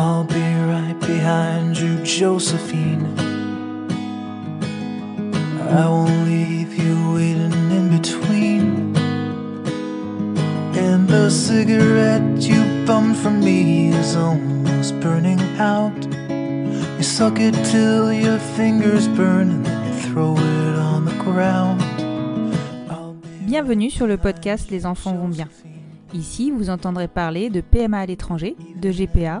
I'll be right behind you, Josephine. I won't leave you waiting in between. And the cigarette you bummed from me is almost burning out. You suck it till your fingers burn and then you throw it on the ground. Bienvenue sur le podcast Les enfants vont bien. Ici, vous entendrez parler de PMA à l'étranger, de GPA,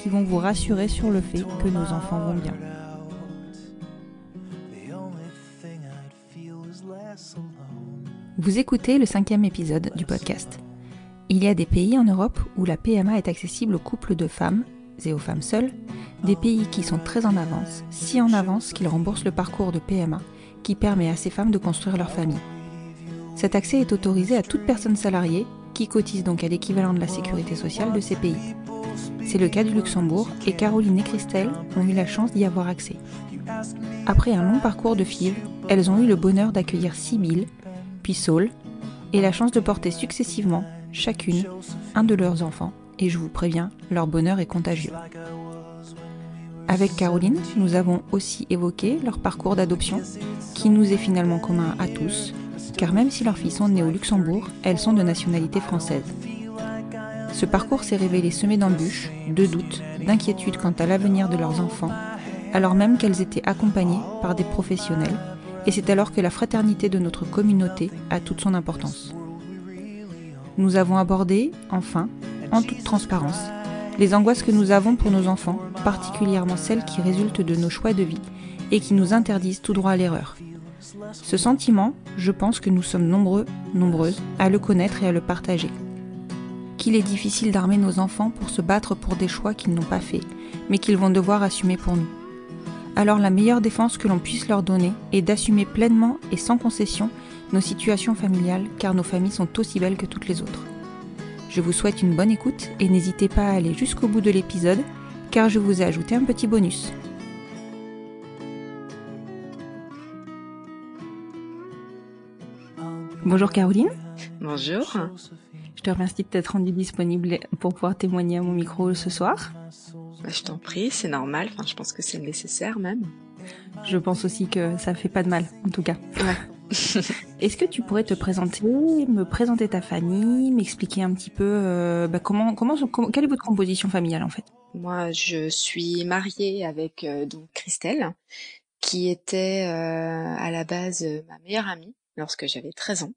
qui vont vous rassurer sur le fait que nos enfants vont bien. Vous écoutez le cinquième épisode du podcast. Il y a des pays en Europe où la PMA est accessible aux couples de femmes et aux femmes seules, des pays qui sont très en avance, si en avance qu'ils remboursent le parcours de PMA qui permet à ces femmes de construire leur famille. Cet accès est autorisé à toute personne salariée qui cotise donc à l'équivalent de la sécurité sociale de ces pays. C'est le cas du Luxembourg et Caroline et Christelle ont eu la chance d'y avoir accès. Après un long parcours de FIV, elles ont eu le bonheur d'accueillir Sibylle, puis Saul, et la chance de porter successivement, chacune, un de leurs enfants, et je vous préviens, leur bonheur est contagieux. Avec Caroline, nous avons aussi évoqué leur parcours d'adoption, qui nous est finalement commun à tous, car même si leurs filles sont nées au Luxembourg, elles sont de nationalité française. Ce parcours s'est révélé semé d'embûches, de doutes, d'inquiétudes quant à l'avenir de leurs enfants, alors même qu'elles étaient accompagnées par des professionnels, et c'est alors que la fraternité de notre communauté a toute son importance. Nous avons abordé, enfin, en toute transparence, les angoisses que nous avons pour nos enfants, particulièrement celles qui résultent de nos choix de vie et qui nous interdisent tout droit à l'erreur. Ce sentiment, je pense que nous sommes nombreux, nombreuses, à le connaître et à le partager. Qu'il est difficile d'armer nos enfants pour se battre pour des choix qu'ils n'ont pas faits, mais qu'ils vont devoir assumer pour nous. Alors la meilleure défense que l'on puisse leur donner est d'assumer pleinement et sans concession nos situations familiales, car nos familles sont aussi belles que toutes les autres. Je vous souhaite une bonne écoute et n'hésitez pas à aller jusqu'au bout de l'épisode, car je vous ai ajouté un petit bonus. Bonjour Caroline, Bonjour. je te remercie de t'être rendue disponible pour pouvoir témoigner à mon micro ce soir. Bah, je t'en prie, c'est normal. Enfin, je pense que c'est nécessaire même. Je pense aussi que ça fait pas de mal, en tout cas. Ouais. Est-ce que tu pourrais te présenter, me présenter ta famille, m'expliquer un petit peu euh, bah, comment, comment, comment- quelle est votre composition familiale en fait? Moi, je suis mariée avec euh, donc Christelle, qui était euh, à la base euh, ma meilleure amie lorsque j'avais 13 ans.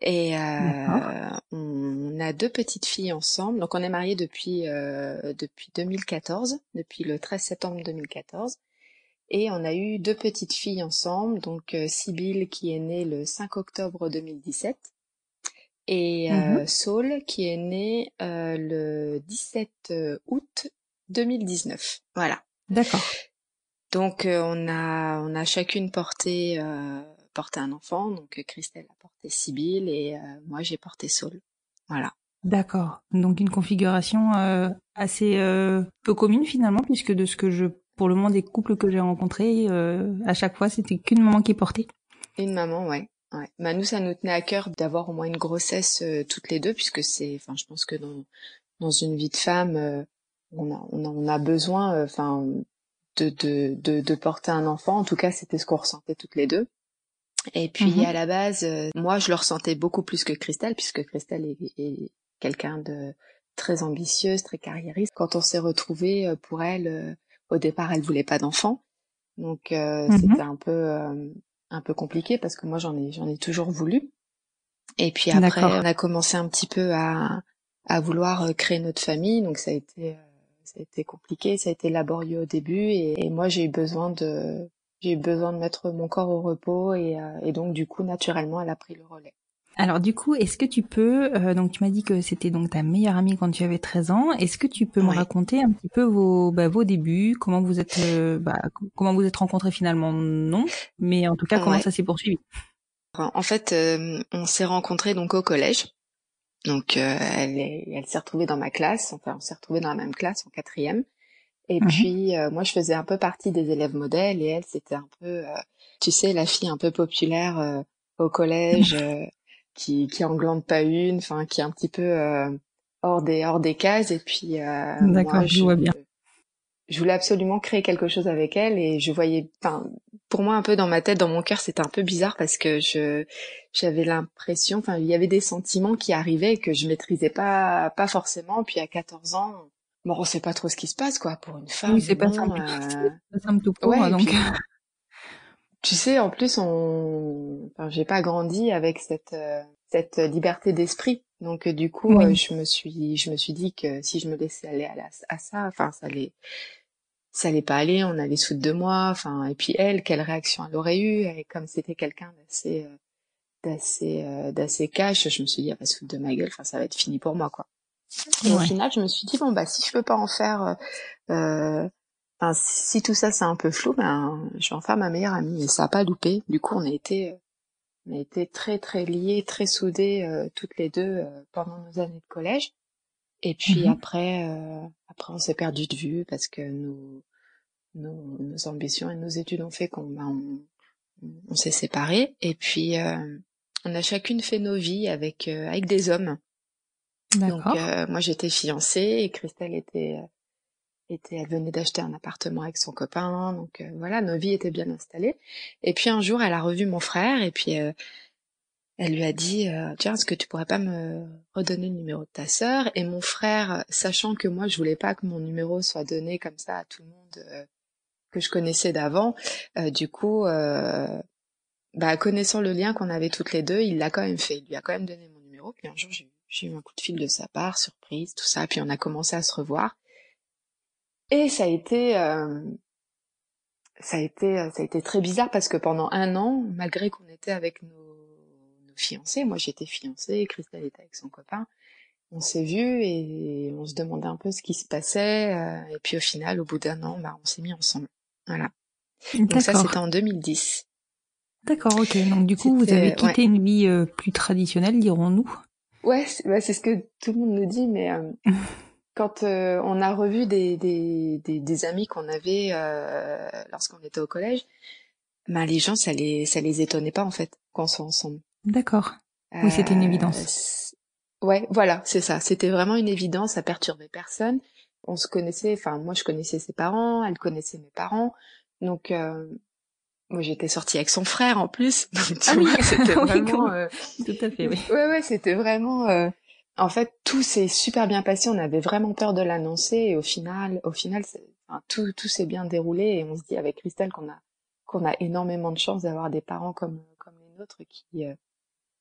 Et euh, on a deux petites filles ensemble. Donc on est mariés depuis euh, depuis 2014, depuis le 13 septembre 2014. Et on a eu deux petites filles ensemble, donc euh, Sibylle qui est née le 5 octobre 2017 et euh, Mhm. Saul qui est né euh, le 17 août 2019. Voilà. D'accord. Donc euh, on a on a chacune porté euh, porté un enfant. Donc euh, Christelle a porté Sibylle et euh, moi j'ai porté Saul. Voilà. D'accord. Donc une configuration euh, assez peu commune finalement, puisque de ce que je pour le moment des couples que j'ai rencontrés, à chaque fois c'était qu'une maman qui portait. Une maman, ouais. Ouais. Bah, nous, ça nous tenait à cœur d'avoir au moins une grossesse euh, toutes les deux, puisque c'est, enfin, je pense que dans dans une vie de femme, euh, on a on a on a besoin, euh, enfin, de, de de de porter un enfant. En tout cas, c'était ce qu'on ressentait toutes les deux. Et puis Mhm. à la base, moi, je le ressentais beaucoup plus que Christelle, puisque Christelle est, est quelqu'un de très ambitieuse, très carriériste. Quand on s'est retrouvés, pour elle, au départ, elle voulait pas d'enfant, donc Mhm. c'était un peu un peu compliqué parce que moi j'en ai j'en ai toujours voulu. Et puis après on a commencé un petit peu à à vouloir euh, créer notre famille, donc ça a été euh, ça a été compliqué, ça a été laborieux au début et, et moi j'ai eu besoin de j'ai eu besoin de mettre mon corps au repos et, euh, et donc du coup naturellement elle a pris le relais. Alors du coup, est-ce que tu peux, euh, donc tu m'as dit que c'était donc ta meilleure amie quand tu avais 13 ans, est-ce que tu peux me raconter un petit peu vos, bah, vos débuts, comment vous êtes, euh, bah, comment vous êtes rencontrés finalement? Non, mais en tout cas comment Ouais. ça s'est poursuivi? En fait, euh, on s'est rencontrés donc au collège. Donc euh, elle est, elle s'est retrouvée dans ma classe. Enfin, on s'est retrouvés dans la même classe en quatrième. Et Mhm. puis euh, moi, je faisais un peu partie des élèves modèles et elle, c'était un peu, euh, tu sais, la fille un peu populaire euh, au collège, euh, qui qui en glande pas une, enfin qui est un petit peu euh, hors des hors des cases. Et puis euh, D'accord, moi, je vois bien. je voulais absolument créer quelque chose avec elle et je voyais, enfin, pour moi un peu dans ma tête, dans mon cœur, c'était un peu bizarre parce que je, j'avais l'impression, enfin, il y avait des sentiments qui arrivaient que je maîtrisais pas, pas forcément. Puis à 14 ans, bon, on sait pas trop ce qui se passe, quoi, pour une femme. Oui, c'est pas simple. euh, pas simple tout court, ouais, et donc. puis, tu sais, en plus, on, enfin, j'ai pas grandi avec cette, euh, cette liberté d'esprit. Donc, euh, du coup, Oui. euh, je me suis, je me suis dit que si je me laissais aller à, la- à ça, enfin, ça allait, ça allait pas aller, on allait se foutre de moi, enfin, et puis elle, quelle réaction elle aurait eu, et comme c'était quelqu'un d'assez, d'assez, d'assez cash, je me suis dit, elle va se foutre de ma gueule, enfin, ça va être fini pour moi, quoi. Et au final, je me suis dit, bon, bah, si je peux pas en faire, euh, enfin, si, tout ça c'est un peu flou, ben, je vais en faire ma meilleure amie. Et ça a pas loupé. Du coup, on a été, euh, on a été très, très liés, très soudés, euh, toutes les deux, euh, pendant nos années de collège. Et puis Mhm. après, euh, après, on s'est perdu de vue parce que nos, nos, nos ambitions et nos études ont fait qu'on, ben, on, on s'est séparés. Et puis, euh, on a chacune fait nos vies avec, euh, avec des hommes. Donc euh, moi j'étais fiancée et Christelle était euh, était elle venait d'acheter un appartement avec son copain. Donc euh, voilà nos vies étaient bien installées. Et puis un jour elle a revu mon frère et puis euh, elle lui a dit euh, tiens est-ce que tu pourrais pas me redonner le numéro de ta sœur? Et mon frère sachant que moi je voulais pas que mon numéro soit donné comme ça à tout le monde euh, que je connaissais d'avant euh, du coup euh, bah connaissant le lien qu'on avait toutes les deux il l'a quand même fait. Il lui a quand même donné mon numéro. Puis un jour j'ai j'ai eu un coup de fil de sa part, surprise, tout ça, puis on a commencé à se revoir. Et ça a été, euh, ça a été, ça a été très bizarre parce que pendant un an, malgré qu'on était avec nos, nos fiancés, moi j'étais fiancée, Christelle était avec son copain, on s'est vus et on se demandait un peu ce qui se passait. euh, et puis au final, au bout d'un an, bah, on s'est mis ensemble. Voilà. Donc ça, c'était en 2010. D'accord, ok. Donc du coup, vous avez quitté une vie euh, plus traditionnelle, dirons-nous. Ouais, c'est ouais, c'est ce que tout le monde nous dit, mais euh, quand euh, on a revu des, des, des, des amis qu'on avait euh, lorsqu'on était au collège, ben les gens, ça les, ça les étonnait pas en fait qu'on soit ensemble. D'accord. Oui, c'était une Euh, évidence. Ouais, voilà, c'est ça. C'était vraiment une évidence, ça perturbait personne. On se connaissait, enfin moi je connaissais ses parents, elle connaissait mes parents, donc euh, moi j'étais sortie avec son frère en plus, donc tu Ah oui. vois, c'était Oui, vraiment. comment- euh, Tout à fait, oui. Ouais, ouais, c'était vraiment. euh, En fait, tout s'est super bien passé. On avait vraiment peur de l'annoncer et au final, au final, enfin, tout, tout s'est bien déroulé et on se dit avec Christelle qu'on a qu'on a énormément de chance d'avoir des parents comme comme les nôtres qui, euh,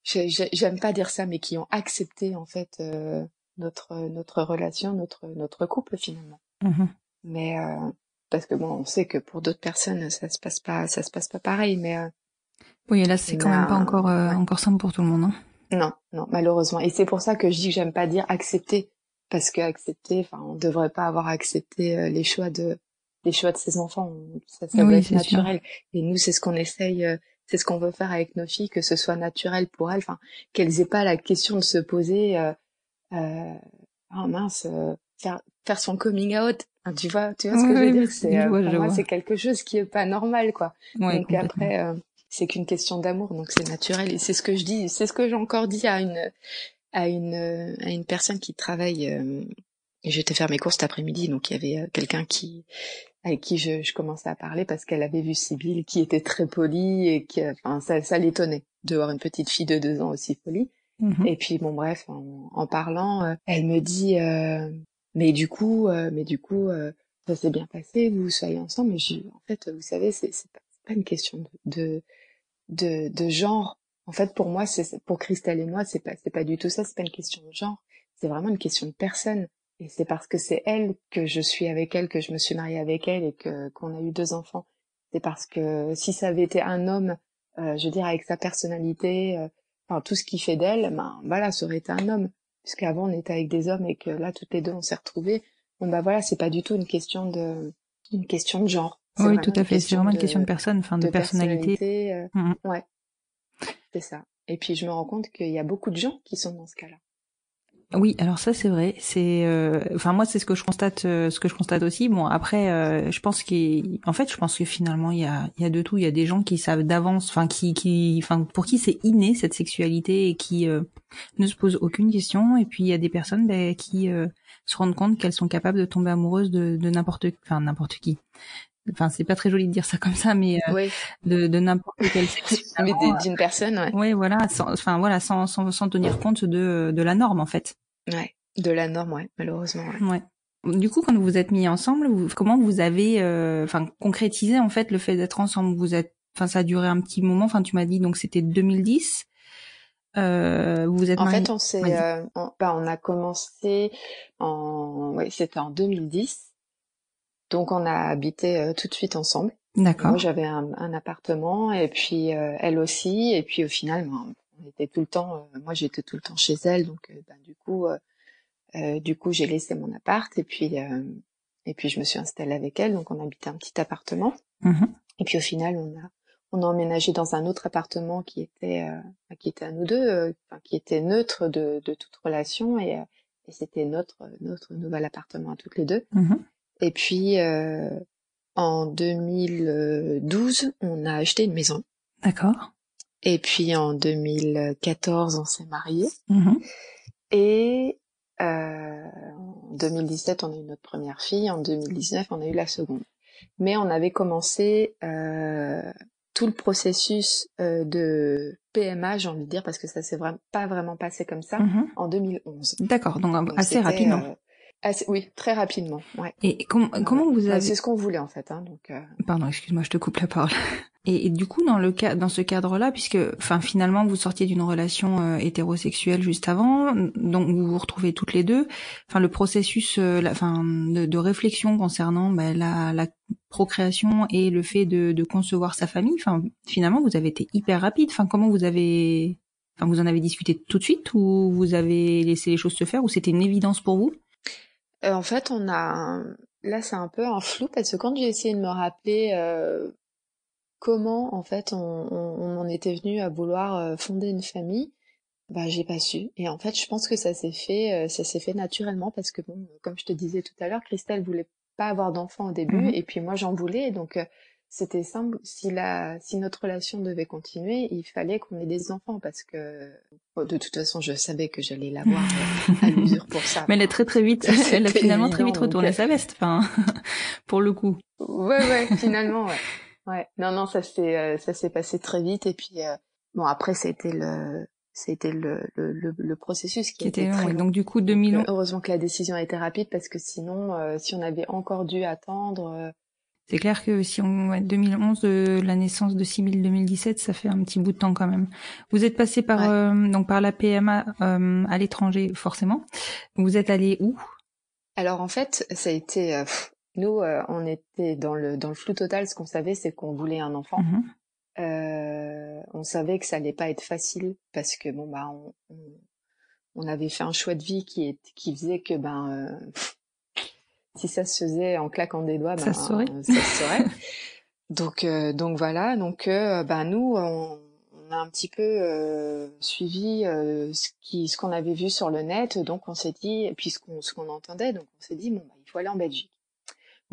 j'ai- j'ai- j'aime pas dire ça, mais qui ont accepté en fait euh, notre notre relation, notre notre couple finalement. Mhm. Mais parce que bon, on sait que pour d'autres personnes, ça se passe pas, ça se passe pas pareil. Mais euh, Oui, et là, c'est quand même pas encore, euh, ouais. encore simple pour tout le monde. Hein. Non, non, malheureusement. Et c'est pour ça que je dis que j'aime pas dire accepter, parce que accepter, enfin, on devrait pas avoir accepté euh, les choix de les choix de ses enfants. Ça, ça Oui, doit être c'est sûr. naturel. Et nous, c'est ce qu'on essaye, euh, c'est ce qu'on veut faire avec nos filles, que ce soit naturel pour elles, enfin, qu'elles aient pas la question de se poser, euh, euh, oh mince, euh, faire faire son coming out. Ah, tu vois, tu vois ce que je veux dire C'est euh, pour moi c'est quelque chose qui est pas normal quoi. Ouais, donc après euh, c'est qu'une question d'amour donc c'est naturel et c'est ce que je dis, c'est ce que j'ai encore dit à une à une à une personne qui travaille euh, j'étais faire mes courses cet après-midi donc il y avait euh, quelqu'un qui avec qui je, je commençais à parler parce qu'elle avait vu Sybille qui était très polie et qui enfin ça ça l'étonnait de voir une petite fille de deux ans aussi polie Mhm. et puis bon bref, en, en parlant, elle me dit euh, mais du coup, euh, mais du coup, euh, ça s'est bien passé, vous soyez ensemble. Mais je, en fait, vous savez, c'est pas, pas une question de, de de de genre. En fait, pour moi, c'est pour Christelle et moi, c'est pas c'est pas du tout ça. C'est pas une question de genre. C'est vraiment une question de personne. Et c'est parce que c'est elle que je suis avec elle, que je me suis mariée avec elle et que qu'on a eu deux enfants. C'est parce que si ça avait été un homme, euh, je veux dire avec sa personnalité. euh, enfin tout ce qui fait d'elle, ben voilà, ça aurait été un homme. Puisqu'avant on était avec des hommes et que là toutes les deux on s'est retrouvées. Bon bah voilà, c'est pas du tout une question de une question de genre. Oui, tout à fait. C'est vraiment une question de personne, enfin de, de personnalité. euh, Mhm. Ouais, c'est ça. Et puis je me rends compte qu'il y a beaucoup de gens qui sont dans ce cas-là. Oui, alors ça c'est vrai. C'est, euh, enfin moi c'est ce que je constate, euh, ce que je constate aussi. Bon après, euh, je pense qu'en fait, je pense que finalement il y a, il y a de tout. Il y a des gens qui savent d'avance, enfin qui, qui, enfin pour qui c'est inné cette sexualité et qui euh, ne se posent aucune question. Et puis il y a des personnes ben, qui euh, se rendent compte qu'elles sont capables de tomber amoureuses de, de n'importe, enfin n'importe qui. Enfin c'est pas très joli de dire ça comme ça, mais euh, de, de n'importe quel sexe. mais d'une personne, ouais. Ouais, voilà, sans, enfin voilà, sans, sans, sans tenir compte de, de la norme en fait. Ouais. De la norme, ouais, malheureusement. Ouais. Ouais. Du coup, quand vous vous êtes mis ensemble, vous- comment vous avez, euh, enfin, concrétisé en fait le fait d'être ensemble? Vous êtes, enfin, ça a duré un petit moment. Enfin, tu m'as dit donc c'était 2010. Euh, vous êtes En fait, on s'est, euh, on, bah, on a commencé en, ouais, c'était en 2010. Donc on a habité tout de suite ensemble. D'accord. Moi, j'avais un, un appartement et puis euh, elle aussi. Et puis au final, ben, on était tout le temps. euh, moi, j'étais tout le temps chez elle, donc euh, ben, du coup, euh, euh, du coup, j'ai laissé mon appart et puis euh, et puis je me suis installée avec elle. Donc on habitait un petit appartement. Mhm. Et puis au final, on a on a emménagé dans un autre appartement qui était euh, qui était à nous deux, euh, qui était neutre de, de toute relation et, euh, et c'était notre notre nouvel appartement à toutes les deux. Mhm. Et puis euh, en 2012, on a acheté une maison. D'accord. Et puis en 2014, on s'est mariés. Mhm. Et euh, en 2017, on a eu notre première fille. En 2019, on a eu la seconde. Mais on avait commencé euh, tout le processus euh, de PMA, j'ai envie de dire, parce que ça s'est vraiment pas vraiment passé comme ça, Mhm. en 2011. D'accord. Donc, Donc, assez rapidement. euh, assez- oui, très rapidement. Ouais. Et com- comment vous Ouais, avez C'est ce qu'on voulait en fait. Hein, donc, euh, Pardon, excuse-moi, je te coupe la parole. Et, du coup, dans le cas, dans ce cadre-là, puisque, enfin, finalement, vous sortiez d'une relation euh, hétérosexuelle juste avant, donc vous vous retrouvez toutes les deux. Enfin, le processus, euh, de réflexion concernant ben, la, la procréation et le fait de, de concevoir sa famille. Enfin, finalement, vous avez été hyper rapide. Enfin, comment vous avez, enfin, vous en avez discuté tout de suite ou vous avez laissé les choses se faire ou c'était une évidence pour vous? Euh, en fait, on a là c'est un peu un flou parce que quand j'ai essayé de me rappeler euh, comment en fait on, on, on en était venu à vouloir euh, fonder une famille, bah j'ai pas su. Et en fait, je pense que ça s'est fait euh, ça s'est fait naturellement parce que bon, comme je te disais tout à l'heure, Christelle voulait pas avoir d'enfant au début Mhm. et puis moi j'en voulais donc euh, c'était simple si la si notre relation devait continuer, il fallait qu'on ait des enfants parce que bon, de toute façon, je savais que j'allais l'avoir à l'usure pour ça. Mais elle est très très vite, elle a finalement très vite retourné donc, sa veste, enfin, pour le coup. Ouais, ouais, finalement, ouais. Ouais. Non, non, ça s'est, euh, ça s'est passé très vite. Et puis, euh, bon, après, c'était le, c'était le, le, le, le processus qui, Qui était très long. Donc du coup 2011, Heureusement que la décision a été rapide parce que sinon, euh, si on avait encore dû attendre, euh, c'est clair que si on ouais, 2011 de la naissance de 6000 2017, ça fait un petit bout de temps quand même. Vous êtes passé par Ouais. euh, donc par la PMA euh, à l'étranger forcément. Vous êtes allé où? Alors en fait, ça a été, euh, pff, nous, euh, on était dans le, dans le flou total. Ce qu'on savait, c'est qu'on voulait un enfant. Mhm. Euh, on savait que ça allait pas être facile parce que bon bah on, on, avait fait un choix de vie qui est qui faisait que ben euh, si ça se faisait en claquant des doigts Ça ben, se saurait. euh, ça se saurait. donc euh, donc voilà donc euh, ben nous on, on a un petit peu euh, suivi euh, ce qui ce qu'on avait vu sur le net donc on s'est dit et puis ce qu'on ce qu'on entendait donc on s'est dit bon bah, il faut aller en Belgique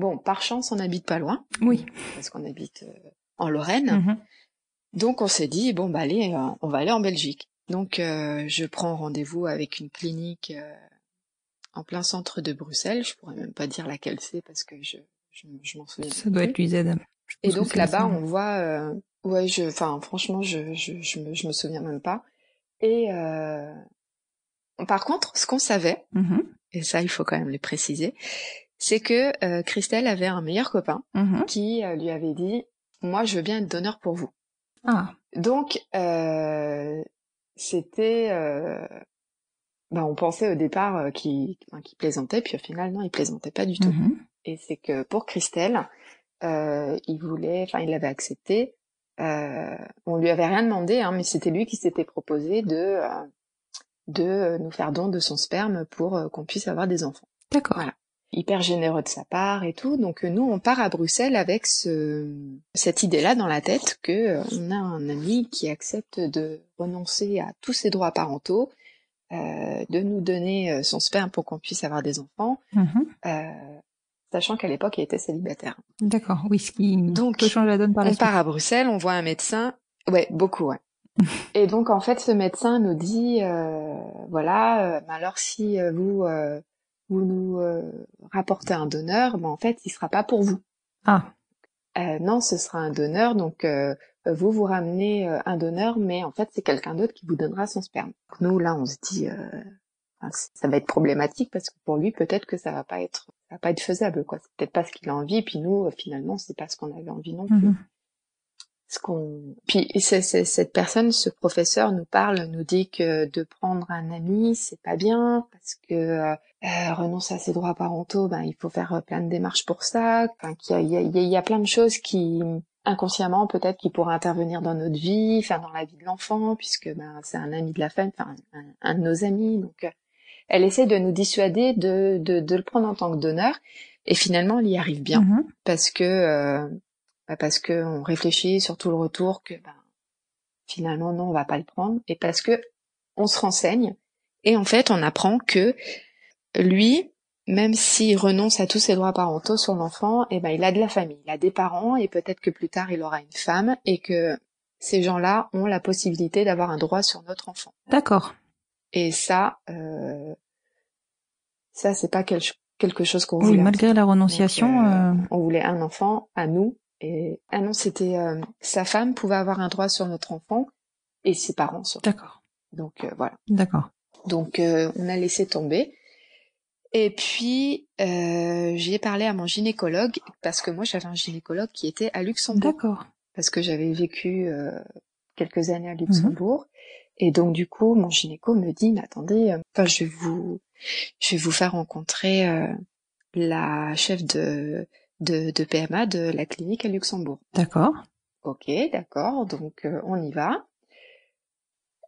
bon, par chance, on n'habite pas loin. Oui. Parce qu'on habite euh, en Lorraine. Mhm. Donc on s'est dit bon bah allez, euh, on va aller en Belgique. Donc euh, je prends rendez-vous avec une clinique en plein centre de Bruxelles. Je pourrais même pas dire laquelle c'est parce que je je, je m'en souviens. Ça doit être l'UZ. Et donc là-bas on voit, ouais je, enfin franchement je je je me, je me souviens même pas. Et par contre ce qu'on savait Mhm. et ça il faut quand même le préciser, c'est que euh, Christelle avait un meilleur copain Mhm. qui euh, lui avait dit moi je veux bien être donneur pour vous. Ah, Donc, euh, c'était... Euh, bah, on pensait au départ euh, qu'il plaisantait, puis au final, non, il plaisantait pas du tout. mhm. Et c'est que pour Christelle, euh, il voulait... Enfin, il l'avait accepté. Euh, on lui avait rien demandé, hein, mais c'était lui qui s'était proposé de, de nous faire don de son sperme pour qu'on puisse avoir des enfants d'accord. Voilà. Hyper généreux de sa part et tout. Donc nous, on part à Bruxelles avec ce, cette idée-là dans la tête que euh, on a un ami qui accepte de renoncer à tous ses droits parentaux, euh, de nous donner euh, son sperme pour qu'on puisse avoir des enfants, Mhm. euh, sachant qu'à l'époque, il était célibataire. D'accord. Oui, ce qui Donc, peut changer la donne par la On suite. part à Bruxelles, on voit un médecin. Ouais, beaucoup, ouais. Et donc en fait, ce médecin nous dit, euh, voilà, euh, alors si euh, vous euh, vous nous euh, rapportez un donneur, ben en fait, il sera pas pour vous. Ah, Euh, non, ce sera un donneur, donc euh, vous vous ramenez euh, un donneur, mais en fait, c'est quelqu'un d'autre qui vous donnera son sperme. Donc, nous là, on se dit, euh, ça va être problématique parce que pour lui, peut-être que ça va pas être, ça va pas être faisable, quoi. C'est peut-être pas ce qu'il a envie, puis nous, finalement, c'est pas ce qu'on avait envie non plus mhm. Ce qu'on puis cette personne ce professeur nous parle nous dit que de prendre un ami c'est pas bien parce que euh, euh, renoncer à ses droits parentaux ben il faut faire plein de démarches pour ça. Enfin qu'il y a, il y a- il y plein de choses qui inconsciemment peut-être qui pourraient intervenir dans notre vie enfin dans la vie de l'enfant puisque ben c'est un ami de la famille enfin un, un de nos amis. Donc euh, elle essaie de nous dissuader de, de de le prendre en tant que donneur et finalement elle y arrive bien. Mhm. parce que euh, bah, parce que on réfléchit sur tout le retour que ben, finalement non on va pas le prendre et parce que on se renseigne et en fait on apprend que lui même s'il renonce à tous ses droits parentaux sur l'enfant et ben il a de la famille il a des parents et peut-être que plus tard il aura une femme et que ces gens-là ont la possibilité d'avoir un droit sur notre enfant D'accord. et ça euh, ça c'est pas quel- quelque chose qu'on Oui, voulait malgré la renonciation. donc, euh, euh, On voulait un enfant à nous. Et ah non, c'était euh, sa femme pouvait avoir un droit sur notre enfant et ses parents sur. D'accord. Donc euh, voilà. D'accord. Donc euh, on a laissé tomber. Et puis euh, j'ai parlé à mon gynécologue parce que moi j'avais un gynécologue qui était à Luxembourg D'accord. parce que j'avais vécu euh, quelques années à Luxembourg. Et donc du coup, mon gynéco me dit, mais attendez, euh, enfin je vais vous, je vais vous faire rencontrer euh, la chef de, de de PMA de la clinique à Luxembourg. D'accord. Ok, d'accord, donc euh, on y va.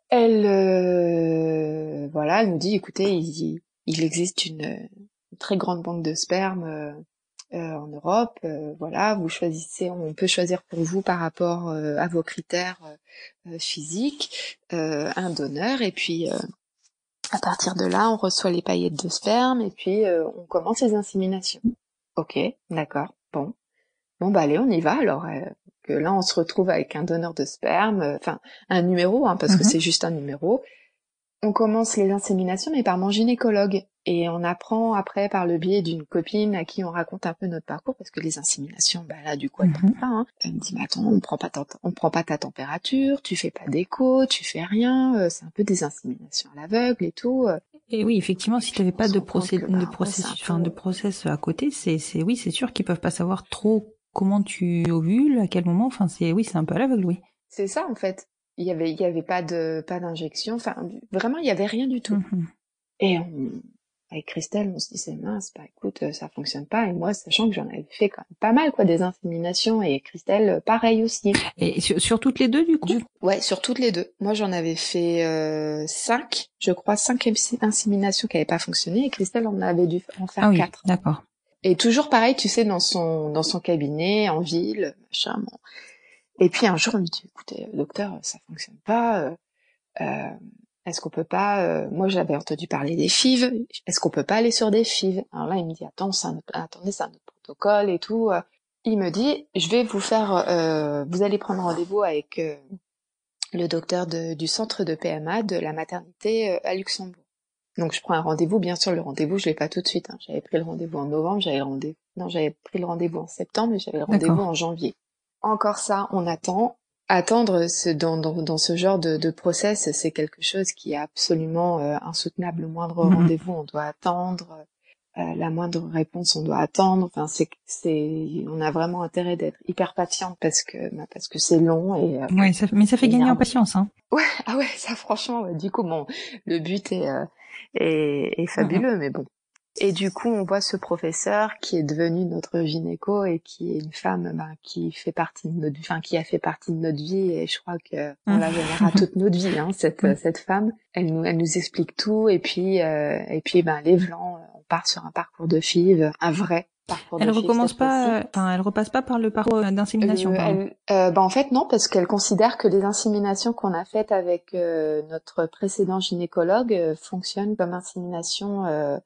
Elle, euh, voilà, elle nous dit, écoutez, il, il existe une, une très grande banque de sperme euh, euh, en Europe. euh, voilà, vous choisissez, on peut choisir pour vous par rapport euh, à vos critères physiques euh, un donneur, et puis euh, à partir de là, on reçoit les paillettes de sperme, et puis euh, on commence les inséminations. Ok, d'accord, bon, bon bah allez, on y va alors. euh, que là on se retrouve avec un donneur de sperme, euh, enfin un numéro, hein, parce que Mhm. c'est juste un numéro. On commence les inséminations, mais par mon gynécologue. Et on apprend après par le biais d'une copine à qui on raconte un peu notre parcours, parce que les inséminations, bah là du coup elle Mhm. prend pas. Hein. Elle me dit, mais attends, on prend pas ta, on prend pas ta température, tu fais pas d'écho, tu fais rien, euh, c'est un peu des inséminations à l'aveugle et tout. euh. Et oui, effectivement, si tu n'avais pas de, que, de, bah, ouais, processus, enfin, de process à côté, c'est, c'est, oui, c'est sûr qu'ils peuvent pas savoir trop comment tu ovules, à quel moment. Enfin, c'est, oui, c'est un peu à l'aveugle, oui. C'est ça en fait. Il y avait, il y avait pas de, pas d'injection. Enfin, vraiment, il y avait rien du tout. Mhm. Et on, avec Christelle, on se disait mince, bah écoute, euh, ça fonctionne pas. Et moi, sachant que j'en avais fait quand même pas mal, quoi, des inséminations. Et Christelle, euh, pareil aussi. Et sur, sur toutes les deux, du coup? Du- ouais, sur toutes les deux. Moi, j'en avais fait euh, cinq, je crois, cinq inséminations qui n'avaient pas fonctionné. Et Christelle en avait dû en faire Ah oui, quatre. d'accord. Et toujours pareil, tu sais, dans son dans son cabinet, en ville, machin. Bon. Et puis un jour, on me dit, écoutez, docteur, ça fonctionne pas. euh, euh, est-ce qu'on peut pas euh, Moi, j'avais entendu parler des FIV. Est-ce qu'on peut pas aller sur des FIV Alors là, il me dit, attends, c'est un attendez, c'est un autre protocole et tout. euh, il me dit, je vais vous faire, euh, vous allez prendre rendez-vous avec euh, le docteur de- du centre de PMA de la maternité euh, à Luxembourg. Donc je prends un rendez-vous, bien sûr le rendez-vous je l'ai pas tout de suite. hein. J'avais pris le rendez-vous en novembre, j'avais le rendez-vous, non j'avais pris le rendez-vous en septembre et j'avais le rendez-vous en janvier. Encore ça, on attend. Attendre ce, dans, dans, dans ce genre de, de process, c'est quelque chose qui est absolument euh, insoutenable. Le moindre Mhm. rendez-vous, on doit attendre. Euh, la moindre réponse, on doit attendre. Enfin, c'est, c'est, on a vraiment intérêt d'être hyper patiente parce que, bah, parce que c'est long et. euh, Ouais, ça- mais ça fait gagner en patience. Hein. Ouais, ah ouais, ça franchement, ouais, du coup, bon, le but est, euh, est, est fabuleux, mais bon. Et du coup, on voit ce professeur qui est devenu notre gynéco et qui est une femme ben, qui fait partie de notre, enfin qui a fait partie de notre vie et je crois que on la verra toute notre vie, hein, cette cette femme. Elle nous elle nous explique tout et puis euh, et puis ben les blancs, on part sur un parcours de FIV, un vrai parcours Elle recommence pas, euh, enfin, elle repasse pas par le parcours euh, d'insémination. Euh, euh, bah, en fait non parce qu'elle considère que les inséminations qu'on a faites avec euh, notre précédent gynécologue euh, fonctionnent comme insémination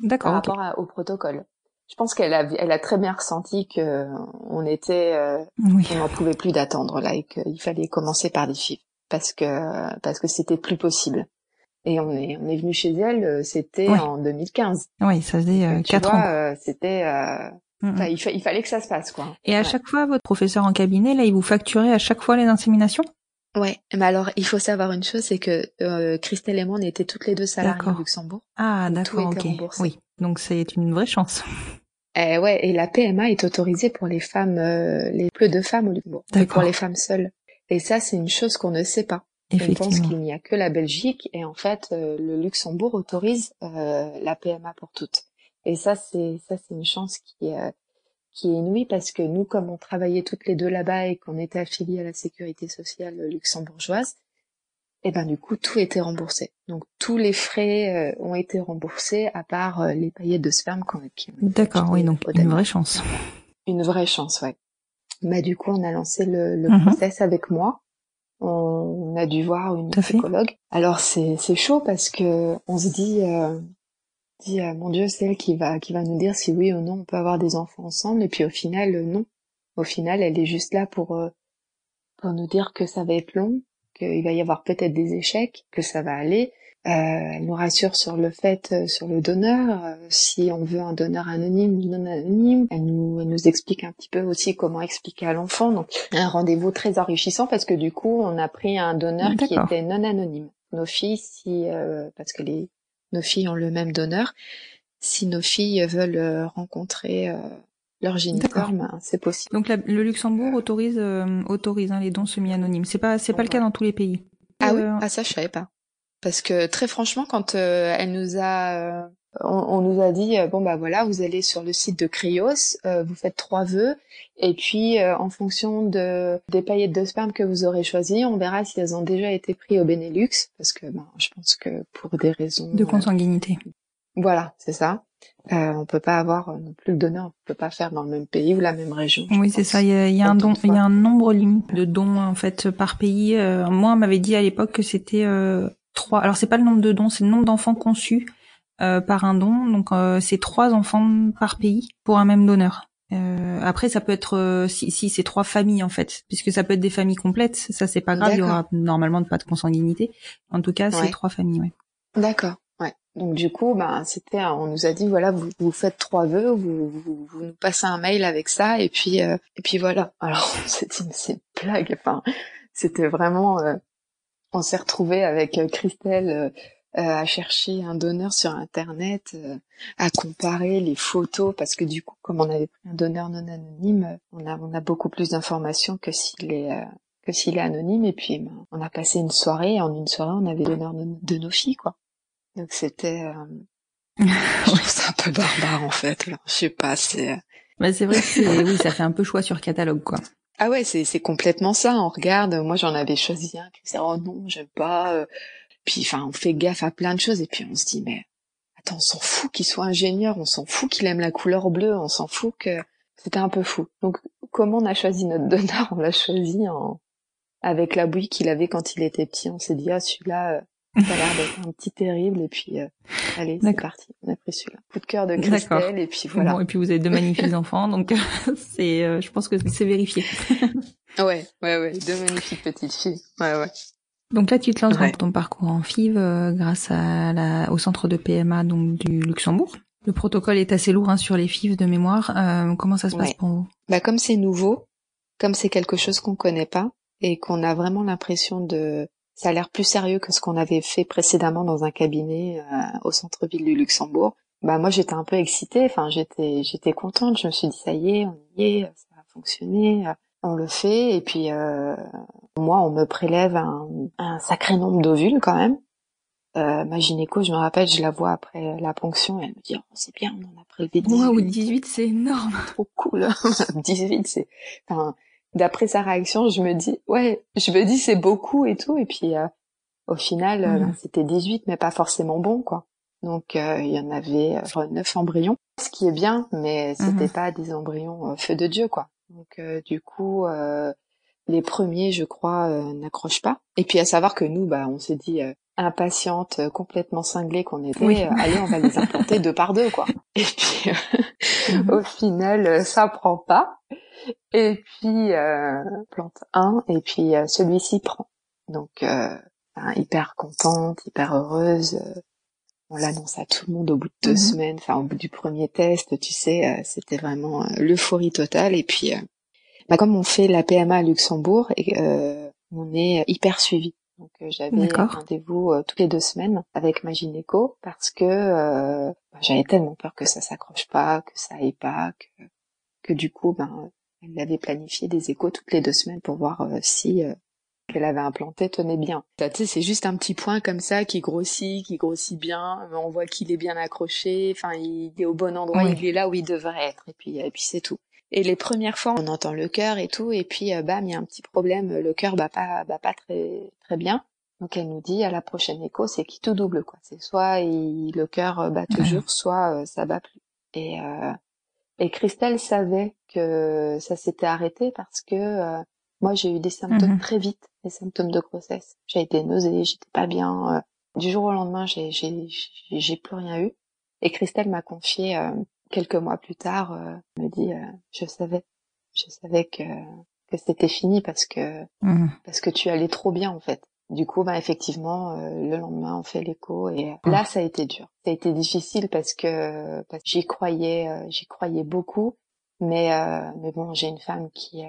par D'accord, ok. rapport à- au protocole. Je pense qu'elle a elle a très bien ressenti que on était euh, Oui. on n'en pouvait plus d'attendre là et qu'il fallait commencer par des filles parce que parce que c'était plus possible. Et on est on est venu chez elle euh, c'était en 2015. Oui, ça faisait euh, tu vois, ans. euh, c'était euh, Mm, mm. enfin, il, fa- il fallait que ça se passe quoi. Et à Ouais. chaque fois, votre professeur en cabinet, là, il vous facturait à chaque fois les inséminations? Ouais, mais alors il faut savoir une chose, c'est que euh, Christelle et moi, on était toutes les deux salariées au Luxembourg. Ah, d'accord, ok. remboursé. Oui, donc c'est une vraie chance. Eh ouais, et la PMA est autorisée pour les femmes, euh, les plus de femmes au Luxembourg, et pour les femmes seules. Et ça, c'est une chose qu'on ne sait pas. On pense qu'il n'y a que la Belgique, et en fait, euh, le Luxembourg autorise euh, la PMA pour toutes. Et ça, c'est ça, c'est une chance qui euh, qui est inouïe parce que nous, comme on travaillait toutes les deux là-bas et qu'on était affiliés à la sécurité sociale luxembourgeoise, et ben du coup tout était remboursé. Donc tous les frais euh, ont été remboursés à part euh, les paillettes de sperme qu'on qui ont été D'accord, oui, donc une vraie chance. Une vraie chance, ouais. Bah du coup on a lancé le, le Mhm. process avec moi. On, on a dû voir une fait. psychologue. Alors c'est c'est chaud parce que on se dit euh, dit euh, mon Dieu c'est elle qui va qui va nous dire si oui ou non on peut avoir des enfants ensemble et puis au final euh, non. Au final elle est juste là pour euh, pour nous dire que ça va être long, qu'il va y avoir peut-être des échecs, que ça va aller. Euh, elle nous rassure sur le fait, sur le donneur, si on veut un donneur anonyme ou non anonyme. Elle nous, elle nous explique un petit peu aussi comment expliquer à l'enfant. Donc un rendez-vous très enrichissant parce que du coup on a pris un donneur qui était non anonyme. Nos filles, si euh, parce que les nos filles ont le même donneur, si nos filles veulent euh, rencontrer euh, leur D'accord. ben, c'est possible. Donc la- le Luxembourg autorise euh, autorise hein, les dons semi-anonymes. C'est pas c'est pas le cas dans tous les pays. Ah oui, ah ça je savais pas. Parce que très franchement, quand euh, elle nous a, euh, on, on nous a dit euh, bon bah voilà, vous allez sur le site de Cryos, euh, vous faites trois vœux et puis euh, en fonction de des paillettes de sperme que vous aurez choisies, on verra si elles ont déjà été prises au Benelux, parce que ben je pense que pour des raisons de euh, consanguinité. voilà, c'est ça. Euh, on peut pas avoir euh, non plus le donneur, on peut pas faire dans le même pays ou la même région. Oui, c'est ça. Il y a, y a un don, il y a un nombre limite de dons en fait par pays. Euh, moi, on m'avait dit à l'époque que c'était euh, trois. Alors c'est pas le nombre de dons, c'est le nombre d'enfants conçus euh, par un don. Donc euh, c'est trois enfants par pays pour un même donneur. Euh, après, ça peut être euh, si, si c'est trois familles en fait, puisque ça peut être des familles complètes. Ça c'est pas grave. Il y aura normalement pas de consanguinité. En tout cas, c'est Ouais. trois familles. Ouais. D'accord. Ouais. Donc du coup, ben c'était, on nous a dit voilà, vous, vous faites trois vœux, vous, vous, vous nous passez un mail avec ça et puis euh, et puis voilà. Alors c'était une, c'est une blague. Enfin, c'était vraiment. euh, on s'est retrouvé avec euh, Christelle à chercher un donneur sur internet, euh, à comparer les photos parce que du coup, comme on avait pris un donneur non anonyme, euh, on a on a beaucoup plus d'informations que s'il est euh, que s'il est anonyme. Et puis, ben, on a passé une soirée. Et en une soirée, on avait le donneur de nos filles, quoi. Donc c'était, euh, ça un peu barbare en fait. Là. Je sais pas, c'est. euh, Bah, c'est vrai que c'est, oui, ça fait un peu choix sur catalogue quoi. Ah ouais, c'est c'est complètement ça. On regarde. Moi, j'en avais choisi un. Puis c'est oh non, j'aime pas. euh. Puis enfin, on fait gaffe à plein de choses. Et puis on se dit mais attends, on s'en fout qu'il soit ingénieur. On s'en fout qu'il aime la couleur bleue. On s'en fout que c'était un peu fou. Donc comment on a choisi notre donneur? On l'a choisi en avec la bouille qu'il avait quand il était petit. On s'est dit ah celui-là, euh, Ça a l'air d'être un petit terrible et puis euh, allez, c'est parti. On a pris celui-là. Coup de cœur de Christelle et puis voilà. Bon, et puis vous avez deux magnifiques enfants, donc c'est, euh, je pense que c'est vérifié. ouais, ouais, ouais, deux magnifiques petites filles. Ouais, ouais. Donc là, tu te lances dans ton parcours en FIV euh, grâce à la, au centre de PMA donc du Luxembourg. Le protocole est assez lourd hein, sur les FIV de mémoire. Euh, comment ça se passe pour vous? Bah comme c'est nouveau, comme c'est quelque chose qu'on connaît pas et qu'on a vraiment l'impression de ça a l'air plus sérieux que ce qu'on avait fait précédemment dans un cabinet euh, au centre-ville du Luxembourg. Bah moi j'étais un peu excitée, enfin j'étais j'étais contente, je me suis dit ça y est, on y est, ça va fonctionner, on le fait et puis euh, moi on me prélève un, un sacré nombre d'ovules quand même. Euh, ma gynéco, je me rappelle, je la vois après la ponction et elle me dit oh, c'est bien, on en a prélevé 18. Wow, 18 c'est énorme. Trop cool. 18 c'est enfin d'après sa réaction, je me dis, ouais, je me dis c'est beaucoup et tout, et puis euh, au final, euh, ben, c'était 18, mais pas forcément bon, quoi. Donc euh, il y en avait euh, 9 embryons, ce qui est bien, mais c'était Mhm. pas des embryons feu de Dieu, quoi. Donc du coup, les premiers, je crois, n'accrochent pas. Et puis à savoir que nous, bah, on s'est dit impatiente, complètement cinglée qu'on était, Oui. allez, on va les implanter deux par deux, quoi. Et puis Mhm. au final, ça prend pas. Et puis euh, plante un, et puis euh, celui-ci prend. Donc euh, ben, hyper contente, hyper heureuse. On l'annonce à tout le monde au bout de deux Mhm. semaines, enfin au bout du premier test, tu sais, euh, c'était vraiment euh, l'euphorie totale. Et puis, euh, bah, comme on fait la PMA à Luxembourg, et, euh, on est hyper suivi. Donc euh, j'avais rendez-vous euh, toutes les deux semaines avec ma gynéco parce que euh, bah, j'avais tellement peur que ça s'accroche pas, que ça aille pas, que, que du coup, ben, elle avait planifié des échos toutes les deux semaines pour voir si euh, qu'elle avait implanté tenait bien. Sais, c'est juste un petit point comme ça qui grossit, qui grossit bien. On voit qu'il est bien accroché. Enfin, il est au bon endroit. Oui. Il est là où il devrait être. Et puis, et puis c'est tout. Et les premières fois, on entend le cœur et tout. Et puis, euh, bam, il y a un petit problème. Le cœur bat pas, bat pas très, très bien. Donc elle nous dit à la prochaine écho, c'est qui tout double quoi. C'est soit il- le cœur euh, bat toujours, soit euh, ça bat plus. Et euh, et Christelle savait que ça s'était arrêté parce que euh, moi j'ai eu des symptômes Mhm. très vite, des symptômes de grossesse. J'ai été nausée, j'étais pas bien. euh, du jour au lendemain, j'ai j'ai j'ai plus rien eu. Et Christelle m'a confié euh, quelques mois plus tard, euh, me dit, euh, je savais, je savais que que c'était fini parce que Mhm. parce que tu allais trop bien en fait. Du coup, bah effectivement, euh, le lendemain, on fait l'écho et euh, là, ça a été dur. Ça a été difficile parce que, parce que j'y croyais, euh, j'y croyais beaucoup. Mais euh, mais bon, j'ai une femme qui euh,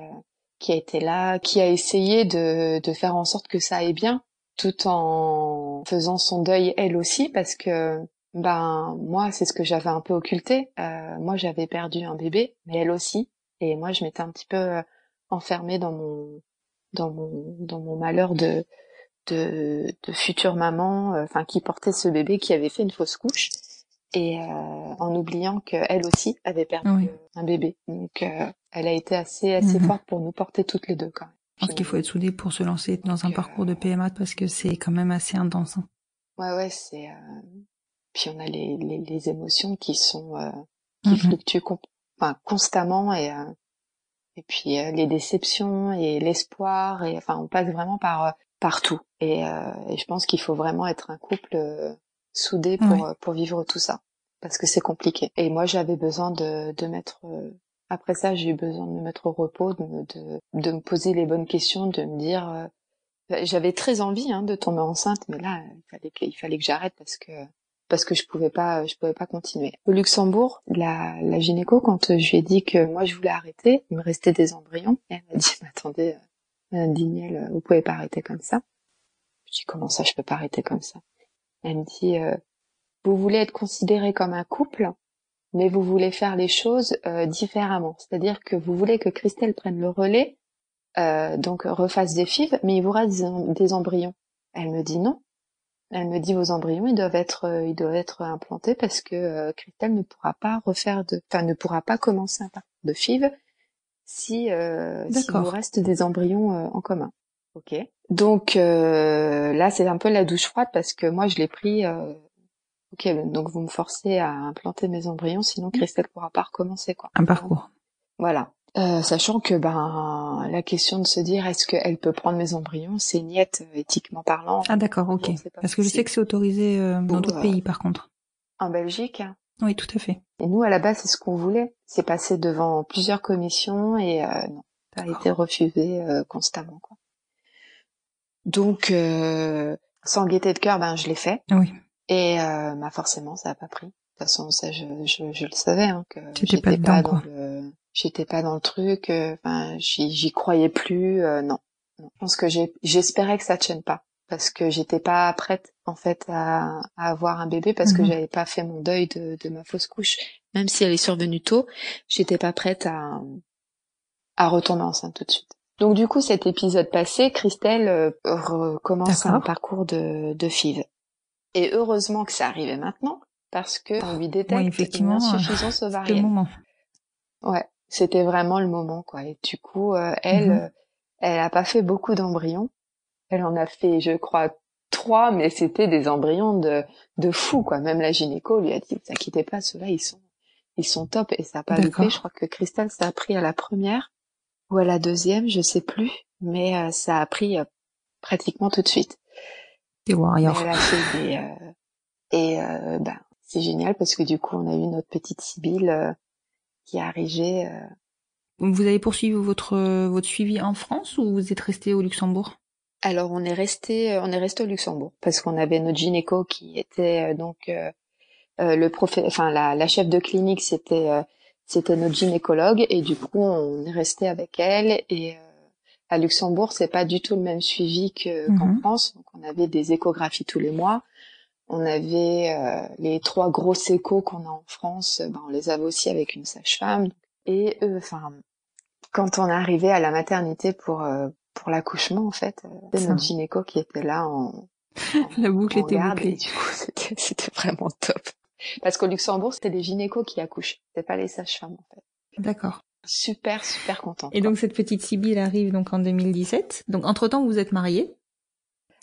qui a été là, qui a essayé de de faire en sorte que ça aille bien, tout en faisant son deuil elle aussi parce que ben moi, c'est ce que j'avais un peu occulté. Euh, moi, j'avais perdu un bébé, mais elle aussi. Et moi, je m'étais un petit peu euh, enfermée dans mon dans mon dans mon malheur de de, de future maman, euh, enfin qui portait ce bébé qui avait fait une fausse couche et euh, en oubliant qu'elle aussi avait perdu Oui. un bébé. Donc euh, elle a été assez assez Mhm. forte pour nous porter toutes les deux quand même. Je pense qu'il faut être soudé pour se lancer dans un parcours de euh, PMA parce que c'est quand même assez intense. hein. Ouais ouais c'est euh, puis on a les, les, les émotions qui sont euh, qui Mhm. fluctuent enfin, constamment et euh, et puis euh, les déceptions et l'espoir et enfin on passe vraiment par euh, partout et, euh, et je pense qu'il faut vraiment être un couple euh, soudé pour Ouais. euh, pour vivre tout ça parce que c'est compliqué et moi j'avais besoin de de mettre euh, après ça j'ai eu besoin de me mettre au repos de me de, de me poser les bonnes questions de me dire euh, j'avais très envie hein, de tomber enceinte mais là il fallait que il fallait que j'arrête parce que parce que je pouvais pas je pouvais pas continuer. Au Luxembourg, la, la gynéco quand euh, je lui ai dit que moi je voulais arrêter, il me restait des embryons et elle m'a dit mais attendez euh, Madame Dignel, vous pouvez pas arrêter comme ça. Je dis comment ça je peux pas arrêter comme ça? Elle me dit euh, vous voulez être considéré comme un couple mais vous voulez faire les choses euh, différemment, c'est-à-dire que vous voulez que Christelle prenne le relais euh, donc refasse des fives mais il vous reste des, em- des embryons. Elle me dit non. Elle me dit vos embryons, ils doivent être, euh, ils doivent être implantés parce que euh, Christelle ne pourra pas refaire de, enfin ne pourra pas commencer un parcours de FIV si euh, s'il vous reste des embryons euh, en commun. Ok. Donc euh, là c'est un peu la douche froide parce que moi je l'ai pris. euh, ok, donc vous me forcez à implanter mes embryons, sinon Christelle pourra pas recommencer quoi. Un parcours. Voilà. Euh, sachant que ben la question de se dire est-ce qu'elle peut prendre mes embryons, c'est niette euh, éthiquement parlant. Ah d'accord, ok. Parce que je sais que c'est autorisé euh, dans d'autres euh, pays par contre. En Belgique. hein. Oui, tout à fait. Et nous, à la base, c'est ce qu'on voulait. C'est passé devant plusieurs commissions et euh, non, ça a été refusé euh, constamment. Quoi. Donc, euh, sans gaieté de cœur, ben je l'ai fait. Oui. Et euh, bah forcément, ça a pas pris. De toute façon, ça, je, je, je le savais hein, que pas j'étais dedans, dans quoi. le, j'étais pas dans le truc. euh, Enfin, j'y, j'y croyais plus. euh, non. non. Je pense que j'espérais que ça tienne pas parce que j'étais pas prête en fait à, à avoir un bébé parce que Mhm. j'avais pas fait mon deuil de, de ma fausse couche. Même si elle est survenue tôt, j'étais pas prête à, à retomber enceinte tout de suite. Donc du coup, cet épisode passé, Christelle euh, recommence un parcours de, de FIV. Et heureusement que ça arrivait maintenant, parce que on lui détecte Oui, une effectivement, euh, insuffisance C'est le ovarienne. moment. Ouais, c'était vraiment le moment, quoi. Et du coup, euh, elle, Mhm. euh, elle a pas fait beaucoup d'embryons. Elle en a fait, je crois, trois, mais c'était des embryons de, de fou, quoi. Même la gynéco lui a dit, vous inquiétez pas, ceux-là, ils sont, ils sont top et ça a pas loupé. Je crois que Christelle, ça a pris à la première ou à la deuxième, je sais plus, mais euh, ça a pris euh, pratiquement tout de suite. T'es warrior. Elle a fait des, et euh, ben, c'est génial parce que du coup, on a eu notre petite Sibylle euh, qui est arrivée. euh, Vous avez poursuivi votre votre suivi en France ou vous êtes resté au Luxembourg? Alors on est resté, on est resté au Luxembourg parce qu'on avait notre gynéco qui était euh, donc euh, le profé, enfin la, la chef de clinique c'était euh, c'était notre gynécologue et du coup on est resté avec elle et euh, à Luxembourg c'est pas du tout le même suivi que qu'en Mhm. France donc on avait des échographies tous les mois on avait euh, les trois grosses échos qu'on a en France ben, on les avait aussi avec une sage-femme et euh, enfin quand on est arrivé à la maternité pour euh, pour l'accouchement en fait euh, Ça. notre gynéco qui était là en, La boucle était garde et bouclée. du coup c'était c'était vraiment top parce qu'au Luxembourg c'était les gynécos qui accouchent c'était pas les sages-femmes en fait D'accord. super super content Et donc cette petite Sibylle arrive donc en 2017. Donc entre temps vous êtes mariés.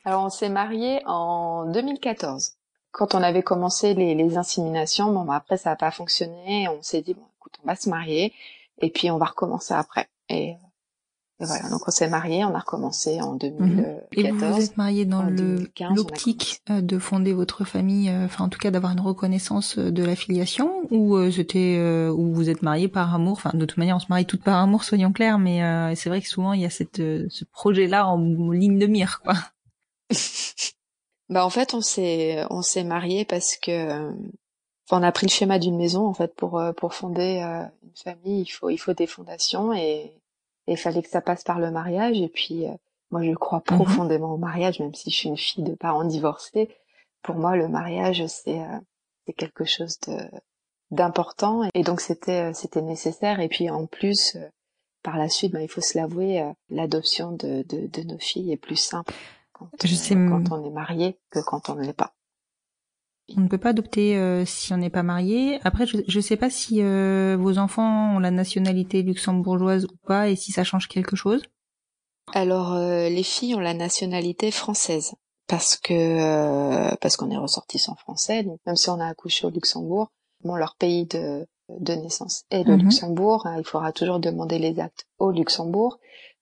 alors on s'est mariés en 2014 quand on avait commencé les, les inséminations bon bah, après ça a pas fonctionné on s'est dit bon écoute on va se marier et puis on va recommencer après et, et voilà donc on s'est mariés on a recommencé en Et vous 2014 vous êtes mariés dans en le 2015, on a l'optique euh, de fonder votre famille, euh, enfin en tout cas d'avoir une reconnaissance euh, de la filiation, ou euh, c'était euh, ou vous êtes mariés par amour? Enfin de toute manière on se marie toutes par amour, soyons clairs, mais euh, c'est vrai que souvent il y a cette euh, ce projet-là en ligne de mire, quoi. Bah en fait on s'est on s'est mariés parce que enfin, on a pris le schéma d'une maison en fait pour pour fonder euh, une famille. Il faut il faut des fondations et et il fallait que ça passe par le mariage. Et puis euh, moi je crois Mhm. profondément au mariage même si je suis une fille de parents divorcés. Pour moi le mariage c'est euh, c'est quelque chose de d'important. Et donc c'était euh, c'était nécessaire. Et puis en plus euh, par la suite bah, il faut se l'avouer euh, l'adoption de, de de nos filles est plus simple quand, Je sais, quand on est marié que quand on ne l'est pas On ne peut pas adopter euh, si on n'est pas marié. Après, je ne sais pas si euh, vos enfants ont la nationalité luxembourgeoise ou pas, et si ça change quelque chose. Alors euh, les filles ont la nationalité française parce que euh, parce qu'on est ressortissants français donc même si on a accouché au Luxembourg bon leur pays de de naissance est le Mhm. Luxembourg hein, il faudra toujours demander les actes au Luxembourg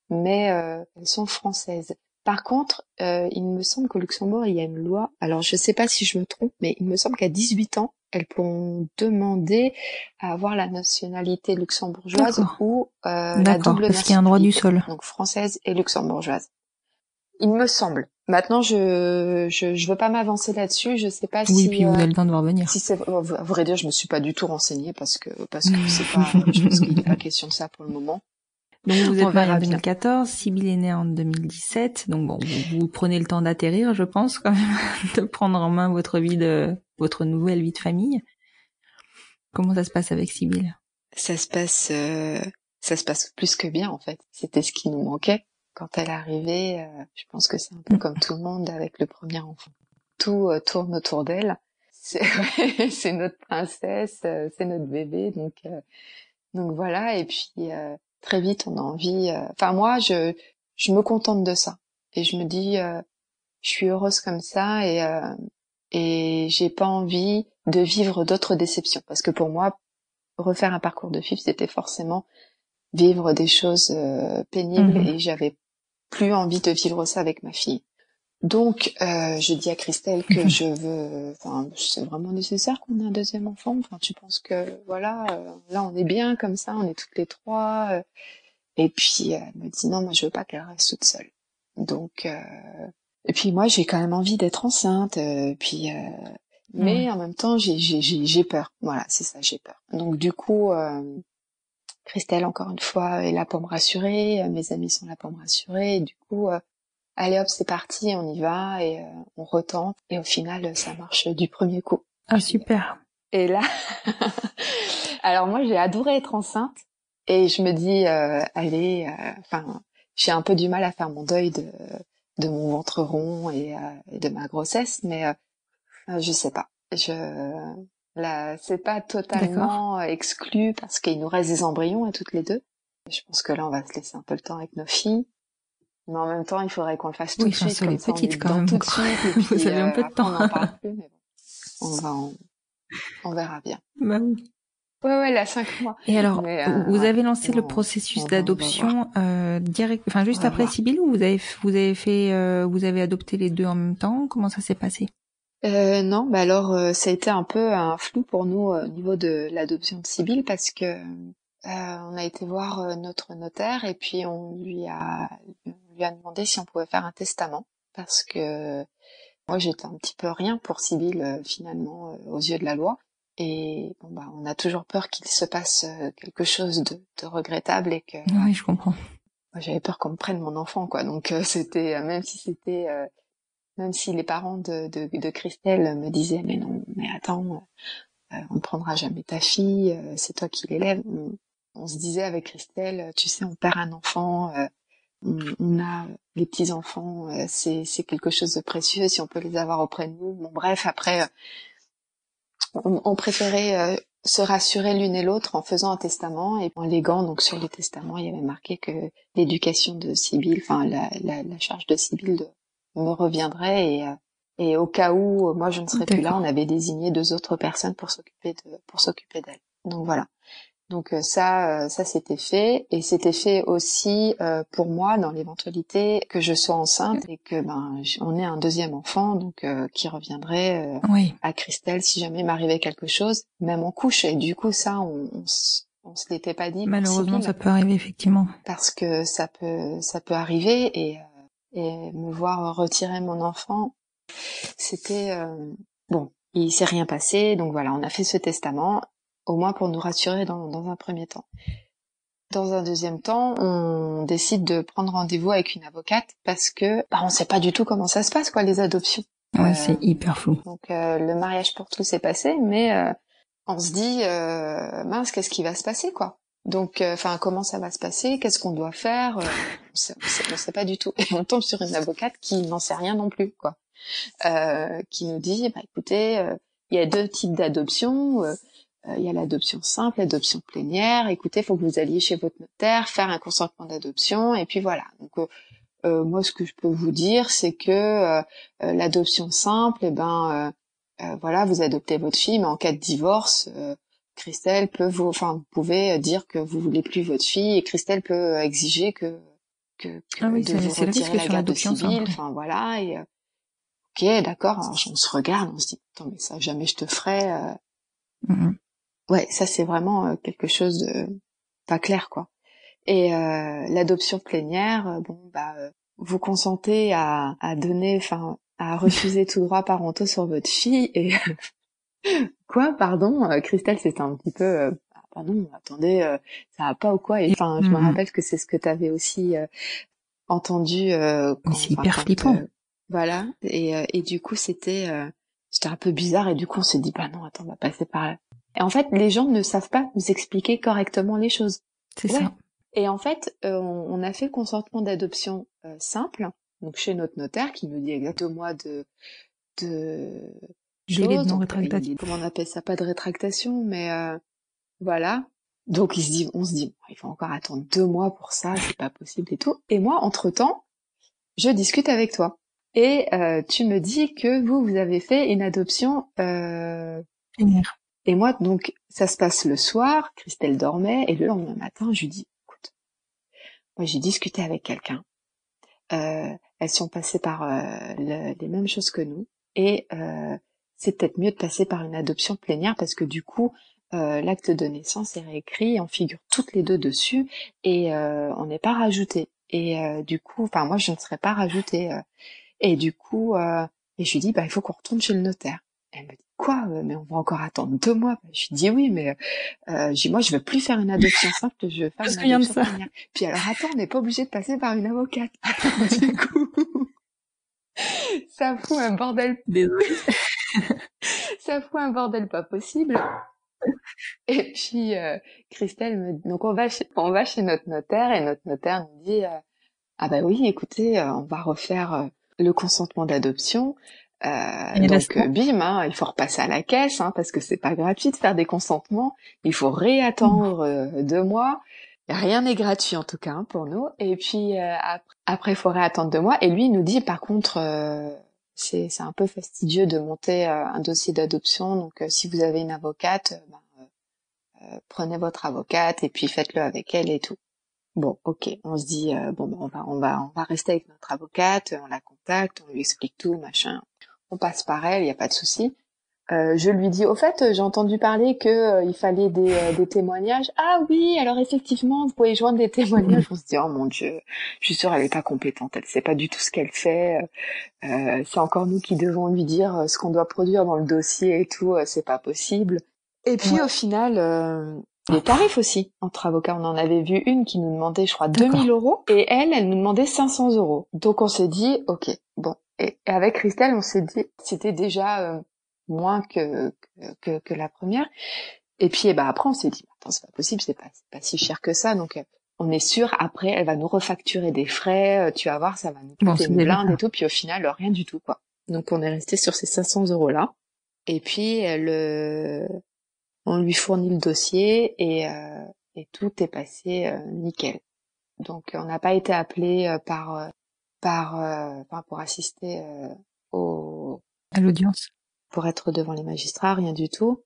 mais euh, elles sont françaises. Par contre, euh, il me semble qu'au Luxembourg, il y a une loi. Alors, je sais pas si je me trompe, mais il me semble qu'à 18 ans, elles pourront demander à avoir la nationalité luxembourgeoise D'accord. ou euh, la D'accord, double parce qu'il y a un droit du nationalité, sol. donc française et luxembourgeoise. Il me semble. Maintenant, je je, je veux pas m'avancer là-dessus. Je sais pas Oui, si puis vous euh, avez le temps de voir venir. si c'est à vrai dire, je me suis pas du tout renseignée parce que parce que c'est pas. je pense qu'il n'est pas question de ça pour le moment. Donc vous êtes verra en bien. 2014, Sybille est née en 2017, donc bon, vous, vous prenez le temps d'atterrir, je pense, quand même, de prendre en main votre vie de, votre nouvelle vie de famille. Comment ça se passe avec Sybille Ça se passe, euh, ça se passe plus que bien en fait. C'était ce qui nous manquait quand elle est arrivée. euh, je pense que c'est un peu comme tout le monde avec le premier enfant. Tout euh, tourne autour d'elle. C'est c'est notre princesse, euh, c'est notre bébé, donc euh, donc voilà. Et puis euh, très vite, on a envie. euh, Enfin moi, je je me contente de ça et je me dis, euh, je suis heureuse comme ça et euh, et j'ai pas envie de vivre d'autres déceptions parce que pour moi, refaire un parcours de FIF, c'était forcément vivre des choses euh, pénibles Mhm. et j'avais plus envie de vivre ça avec ma fille. Donc, euh, je dis à Christelle que Mhm. je veux, enfin, c'est vraiment nécessaire qu'on ait un deuxième enfant. Enfin, tu penses que, voilà, euh, là, on est bien comme ça, on est toutes les trois. euh. et puis, elle me dit, non, moi, je veux pas qu'elle reste toute seule. Donc, euh, et puis moi, j'ai quand même envie d'être enceinte. euh, puis, euh, mais en même temps, j'ai, j'ai, j'ai, j'ai peur. Voilà, c'est ça, j'ai peur. Donc, du coup, euh, Christelle, encore une fois, est là pour me rassurer. Mes amis sont là pour me rassurer. Et du coup, euh, allez hop, c'est parti, on y va et euh, on retente. Et au final, ça marche du premier coup. Ah, super. Et là, alors moi, j'ai adoré être enceinte. Et je me dis, euh, allez, euh, enfin, j'ai un peu du mal à faire mon deuil de, de mon ventre rond et, euh, et de ma grossesse, mais euh, euh, je sais pas. Je là, c'est pas totalement exclu parce qu'il nous reste des embryons à toutes les deux. Je pense que là, on va se laisser un peu le temps avec nos filles. Mais en même temps, il faudrait qu'on le fasse tout Oui, de suite. comme ça, on petites est quand même, Tout de suite. Et Vous puis, avez un peu de après, on temps. n'en parle plus, mais bon. On va en- on verra bien. Bah oui. Ouais, ouais, là, cinq mois. Et alors, Mais, euh, vous avez lancé le processus d'adoption euh, direct, enfin juste après. Sibylle ou vous avez vous avez fait euh, vous avez adopté les deux en même temps? Comment ça s'est passé? Euh, non, bah alors euh, ça a été un peu un flou pour nous euh, au niveau de l'adoption de Sibylle parce que euh, on a été voir euh, notre notaire et puis on lui a on lui a demandé si on pouvait faire un testament parce que moi j'étais un petit peu rien pour Sibylle euh, finalement euh, aux yeux de la loi. Et bon bah on a toujours peur qu'il se passe euh, quelque chose de, de regrettable et que Oui, je comprends. moi j'avais peur qu'on me prenne mon enfant quoi. Donc euh, c'était même si c'était euh, même si les parents de, de, de Christelle me disaient mais non mais attends euh, on ne prendra jamais ta fille c'est toi qui l'élèves. On, on se disait avec Christelle tu sais on perd un enfant euh, on, on a les petits enfants euh, c'est c'est quelque chose de précieux si on peut les avoir auprès de nous. Bon bref après euh, on, on préférait euh, se rassurer l'une et l'autre en faisant un testament et en léguant donc sur les testaments il y avait marqué que l'éducation de Sibylle enfin la, la, la charge de Sibylle me reviendrait et et au cas où moi je ne serais plus là on avait désigné deux autres personnes pour s'occuper de pour s'occuper d'elle. Donc voilà donc euh, ça euh, ça c'était fait et c'était fait aussi euh, pour moi dans l'éventualité que je sois enceinte et que ben on ait un deuxième enfant donc euh, qui reviendrait euh, Oui. à Christelle si jamais m'arrivait quelque chose, même en couche. Et du coup, ça, on, on, s- on se l'était pas dit. Malheureusement, ça peut arriver effectivement. parce que ça peut, ça peut arriver et, euh, et me voir retirer mon enfant, c'était euh, bon. Il s'est rien passé, donc voilà, on a fait ce testament, au moins pour nous rassurer dans, dans un premier temps. Dans un deuxième temps, on décide de prendre rendez-vous avec une avocate parce que bah, on sait pas du tout comment ça se passe, quoi, les adoptions. Ouais, Euh, c'est hyper flou. donc euh, le mariage pour tous est passé, mais euh, on se dit euh, mince, qu'est-ce qui va se passer quoi? Donc enfin comment ça va se passer? Qu'est-ce qu'on doit faire? Euh, On sait, on sait, pas du tout. Et on tombe sur une avocate qui n'en sait rien non plus quoi, euh, qui nous dit bah écoutez, euh, il y a deux types d'adoption. Euh, il y a l'adoption simple, l'adoption plénière. Écoutez, il faut que vous alliez chez votre notaire, faire un consentement d'adoption, et puis voilà. Donc euh, euh, moi, ce que je peux vous dire, c'est que euh, euh, l'adoption simple, eh ben, euh, voilà, vous adoptez votre fille, mais en cas de divorce, euh, Christelle peut vous, enfin, vous pouvez dire que vous voulez plus votre fille, et Christelle peut exiger que que, que Ah oui, de vous retirer la garde simple. Enfin voilà, et euh, ok, d'accord. On se regarde, on se dit, attends, mais ça jamais je te ferai. euh, Mhm. Ouais, ça c'est vraiment euh, quelque chose de pas clair quoi. Et euh, l'adoption plénière, euh, bon bah euh, vous consentez à, à donner, enfin à refuser tout droit parentaux sur votre fille et quoi, pardon, Christelle c'était un petit peu euh, Ah, pardon, attendez, euh, ça va pas ou quoi? Et enfin je me Mhm. rappelle que c'est ce que tu avais aussi euh, entendu. Euh, quand- c'est hyper quand, flippant. voilà. Et, euh, et du coup c'était euh, c'était un peu bizarre et du coup on s'est dit bah non attends on va passer par là. Et en fait les gens ne savent pas nous expliquer correctement les choses. C'est Ouais. ça. Et en fait, euh, on, a fait le consentement d'adoption euh, simple, donc chez notre notaire, qui nous dit exactement deux mois de de choses. non Donc, rétractation. Comment on appelle ça Pas de rétractation, mais euh, voilà. Donc il se dit, on se dit, il faut encore attendre deux mois pour ça, c'est pas possible et tout. Et moi, entre temps, je discute avec toi. Et euh, tu me dis que vous, vous avez fait une adoption euh, Plénière. Et moi, donc, ça se passe le soir, Christelle dormait, et le lendemain matin, je lui dis, écoute, moi j'ai discuté avec quelqu'un. Euh, elles sont passées par euh, le- les mêmes choses que nous et euh, c'est peut-être mieux de passer par une adoption plénière parce que du coup euh, l'acte de naissance est réécrit, on figure toutes les deux dessus et on n'est pas rajouté. Et du coup, enfin moi je ne serais pas rajoutée. et du coup, et je lui dis bah il faut qu'on retourne chez le notaire. Elle me dit quoi euh, Mais on va encore attendre deux mois. Je lui dis oui, mais euh, moi je veux plus faire une adoption simple, je veux faire Je une adoption. Puis alors attends, on n'est pas obligé de passer par une avocate. du coup, ça fout un bordel Désolée. ça fout un bordel pas possible. Et puis euh, Christelle me donc on va chez, on va chez notre notaire et notre notaire nous dit euh, ah bah oui écoutez euh, on va refaire euh, le consentement d'adoption euh, donc bim hein, il faut repasser à la caisse hein, parce que c'est pas gratuit de faire des consentements il faut réattendre euh, deux mois rien n'est gratuit en tout cas hein, pour nous et puis euh, après, il faut réattendre deux mois et lui il nous dit par contre euh, c'est un peu fastidieux de monter euh, un dossier d'adoption. Donc, euh, si vous avez une avocate, ben, prenez votre avocate et puis faites-le avec elle et tout. Bon, ok. On se dit euh, bon, ben, on va on va on va rester avec notre avocate. On la contacte, on lui explique tout, machin. On passe par elle, il y a pas de souci. Euh, je lui dis, au fait, j'ai entendu parler que euh, il fallait des, euh, des témoignages. Ah oui, alors effectivement, vous pouvez joindre des témoignages. On se dit, oh mon dieu, je suis sûre, elle est pas compétente, elle sait pas du tout ce qu'elle fait. Euh, c'est encore nous qui devons lui dire euh, ce qu'on doit produire dans le dossier et tout, euh, c'est pas possible. Et puis Ouais. au final, euh, les tarifs aussi entre avocats, on en avait vu une qui nous demandait, je crois, D'accord. 2000 euros et elle, elle nous demandait 500 euros. Donc on s'est dit, ok, bon. Et, et avec Christelle, on s'est dit, c'était déjà euh, moins que, que que la première. Et puis eh ben, après, on s'est dit, attends, c'est pas possible, c'est pas pas si cher que ça, donc. euh, on est sûr, après, elle va nous refacturer des frais, euh, tu vas voir, ça va nous Bon, coûter c'est une blinde et tout, puis au final, euh, rien du tout, quoi. Donc on est resté sur ces 500 euros-là. Et puis, elle, euh, on lui fournit le dossier et, euh, et tout est passé euh, nickel. Donc on n'a pas été appelé euh, par, euh, par, pour assister euh, au, À l'audience. pour être devant les magistrats, rien du tout.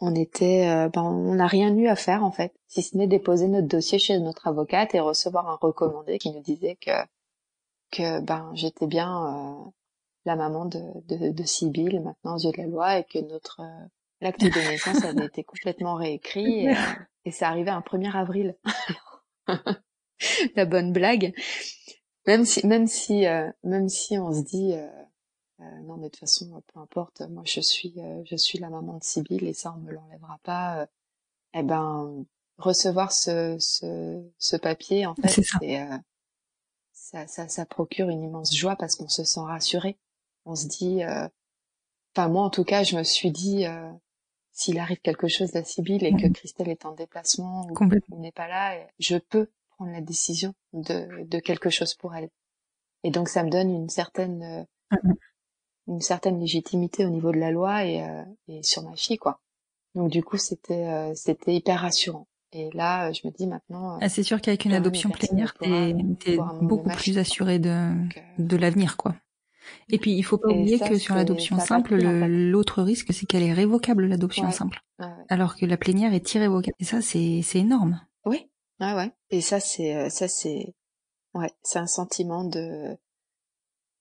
On était, euh, ben, on n'a rien eu à faire en fait, si ce n'est déposer notre dossier chez notre avocate et recevoir un recommandé qui nous disait que que ben j'étais bien euh, la maman de de, de Sibylle maintenant aux yeux de la loi et que notre euh, l'acte de naissance avait été complètement réécrit et, et ça arrivait un 1er avril. la bonne blague. Même si même si euh, même si on se dit euh, euh, non, mais de toute façon, peu importe. Moi, je suis, euh, je suis la maman de Sibylle et ça, on me l'enlèvera pas. euh, eh ben, recevoir ce, ce, ce papier, en fait, C'est ça. euh, ça, ça, ça procure une immense joie parce qu'on se sent rassuré. On se dit, euh, enfin moi, en tout cas, je me suis dit, euh, s'il arrive quelque chose à Sibylle et que. Christelle est en déplacement ou n'est pas là, je peux prendre la décision de, de quelque chose pour elle. Et donc, ça me donne une certaine euh, Mhm. une certaine légitimité au niveau de la loi et, euh, et sur ma fille quoi. Donc du coup c'était euh, c'était hyper rassurant. Et là je me dis maintenant Ah, c'est sûr qu'avec une adoption plénière, t'es beaucoup plus fille, assuré de, donc, euh, de l'avenir, quoi. Et puis, il faut pas Et oublier ça, que sur l'adoption simple, en fait. l'autre risque, c'est qu'elle est révocable, l'adoption Ouais. simple. ouais, ouais. Alors que la plénière est irrévocable. Et ça, c'est c'est énorme. Oui, ouais ouais. Et ça c'est euh, ça c'est ouais c'est un sentiment de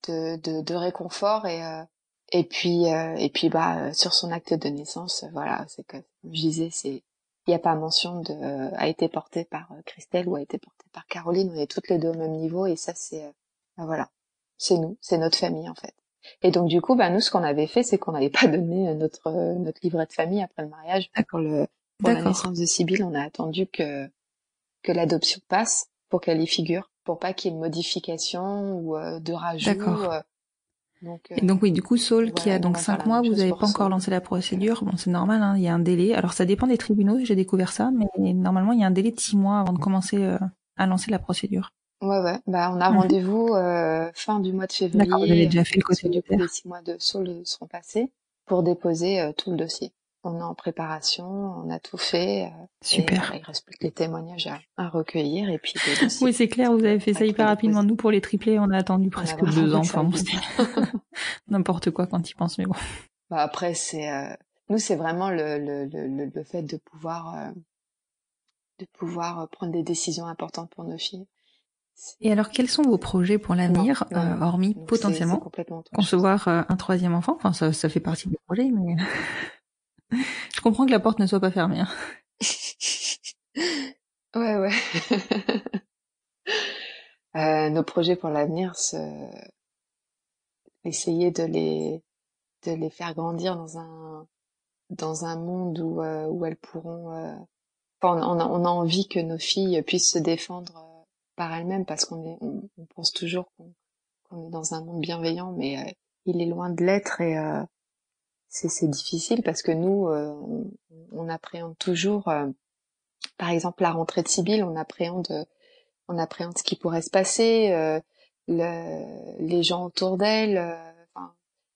de de, de réconfort et euh, et puis euh, et puis bah sur son acte de naissance voilà c'est que comme je disais c'est il n'y a pas mention de euh, a été porté par euh, Christelle ou a été porté par Caroline. On est toutes les deux au même niveau et ça c'est bah, voilà. C'est nous c'est notre famille en fait. Et donc du coup bah nous ce qu'on avait fait c'est qu'on n'avait pas donné notre notre livret de famille après le mariage. Pour le pour la naissance de Sibylle on a attendu que que l'adoption passe pour qu'elle y figure, pour pas qu'il y ait de modification ou euh, de rajout. D'accord. euh. donc, euh, donc oui, du coup, Saul, qui a donc on va 5 faire la mois, vous n'avez pas encore lancé la procédure. Bon, c'est normal, hein, il y a un délai. Alors ça dépend des tribunaux, j'ai découvert ça, mais normalement, il y a un délai de 6 mois avant de commencer euh, à lancer la procédure. ouais, ouais. Bah, on a rendez-vous euh, fin du mois de février. D'accord, vous avez déjà fait le côté du coup, les six mois de Saul seront passés pour déposer tout le dossier. On est en préparation, on a tout fait. euh, Et, Super. voilà, il reste plus que les témoignages à, à recueillir et puis. Oui, c'est clair, vous avez fait ça hyper rapidement. Nous, pour les triplés, on a attendu a presque deux ans. Enfin, n'importe quoi quand il pense, mais bon. Bah après, c'est euh, nous, c'est vraiment le, le, le, le- le fait de pouvoir euh, de pouvoir euh, prendre des décisions importantes pour nos filles. Et alors, quels sont vos projets pour l'avenir, euh, hormis Donc, potentiellement concevoir euh, un troisième enfant? Enfin, ça, ça fait partie des projets, mais je comprends que la porte ne soit pas fermée. hein. Ouais, ouais. Euh, nos projets pour l'avenir, c'est essayer de les de les faire grandir dans un dans un monde où euh, où elles pourront. euh, Enfin, on a, envie que nos filles puissent se défendre euh, par elles-mêmes parce qu'on est on, pense toujours qu'on est dans un monde bienveillant, mais euh, il est loin de l'être et c'est c'est difficile parce que nous euh, on, on appréhende toujours. euh, par exemple, la rentrée de Sibyl, on appréhende, euh, on appréhende ce qui pourrait se passer, euh, le- les gens autour d'elle, euh, enfin,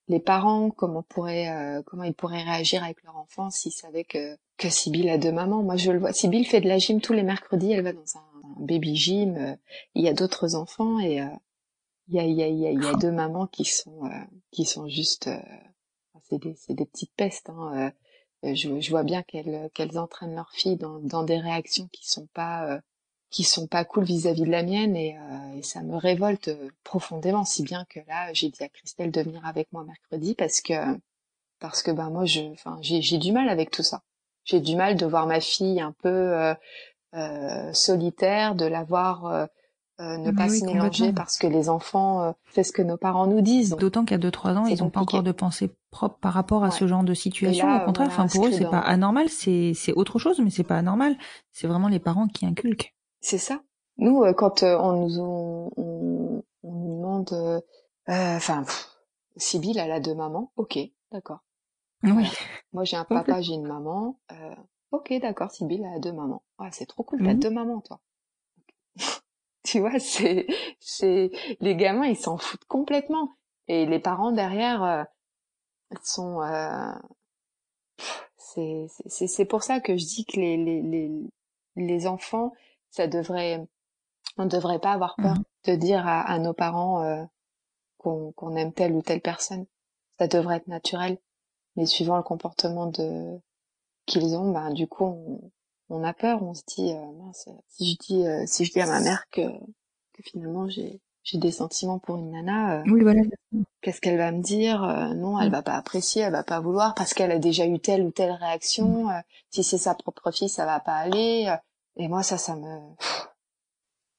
les parents, comment pourraient, euh, comment ils pourraient réagir avec leur enfant s'ils savaient que que Sibyl a deux mamans. Moi, je le vois. Sibyl fait de la gym tous les mercredis. Elle va dans un, un baby gym. euh, il y a d'autres enfants et euh, il y a, il y a, il y a, y a deux mamans qui sont, euh, qui sont juste, euh, c'est des, c'est des petites pestes. Hein, euh, je, je vois bien qu'elles qu'elles entraînent leurs filles dans, dans des réactions qui sont pas euh, qui sont pas cool vis-à-vis de la mienne et, euh, et ça me révolte euh, profondément si bien que là j'ai dit à Christelle de venir avec moi mercredi parce que parce que ben moi je enfin j'ai j'ai du mal avec tout ça. J'ai du mal de voir ma fille un peu euh, euh, solitaire de la voir euh, euh, ne Mais pas oui, se mélanger parce que les enfants euh, fait ce que nos parents nous disent. D'autant qu'à 2-3 ans, C'est ils n'ont pas encore de pensée propre par rapport à Ouais. ce genre de situation. Là, Au contraire, enfin pour eux, c'est pas anormal, c'est c'est autre chose, mais c'est pas anormal. C'est vraiment les parents qui inculquent. C'est ça. Nous, euh, quand euh, on nous on, on, on nous demande, euh, euh, enfin, Sibyl, elle a deux mamans. Ok, d'accord. Oui. Moi, j'ai un papa, j'ai une maman. Euh, ok, d'accord. Sibyl elle a deux mamans. Ouais, c'est trop cool. T'as Mhm. deux mamans, toi. tu vois, c'est, c'est, les gamins, ils s'en foutent complètement. Et les parents derrière euh, sont, euh, c'est, c'est- c'est, c'est pour ça que je dis que les, les, les, les enfants, ça devrait, on ne devrait pas avoir peur Mhm. de dire à, à nos parents euh, qu'on, qu'on aime telle ou telle personne. Ça devrait être naturel. Mais suivant le comportement de qu'ils ont, ben du coup, on, on a peur. On se dit, euh, mince, si je dis, euh, si je dis à ma mère que, que finalement j'ai j'ai des sentiments pour une nana, euh, Oui, voilà. qu'est-ce qu'elle va me dire Euh, Non, elle Mm. va pas apprécier, elle va pas vouloir parce qu'elle a déjà eu telle ou telle réaction. Euh, si c'est sa propre fille, ça va pas aller. Et moi, ça, ça me,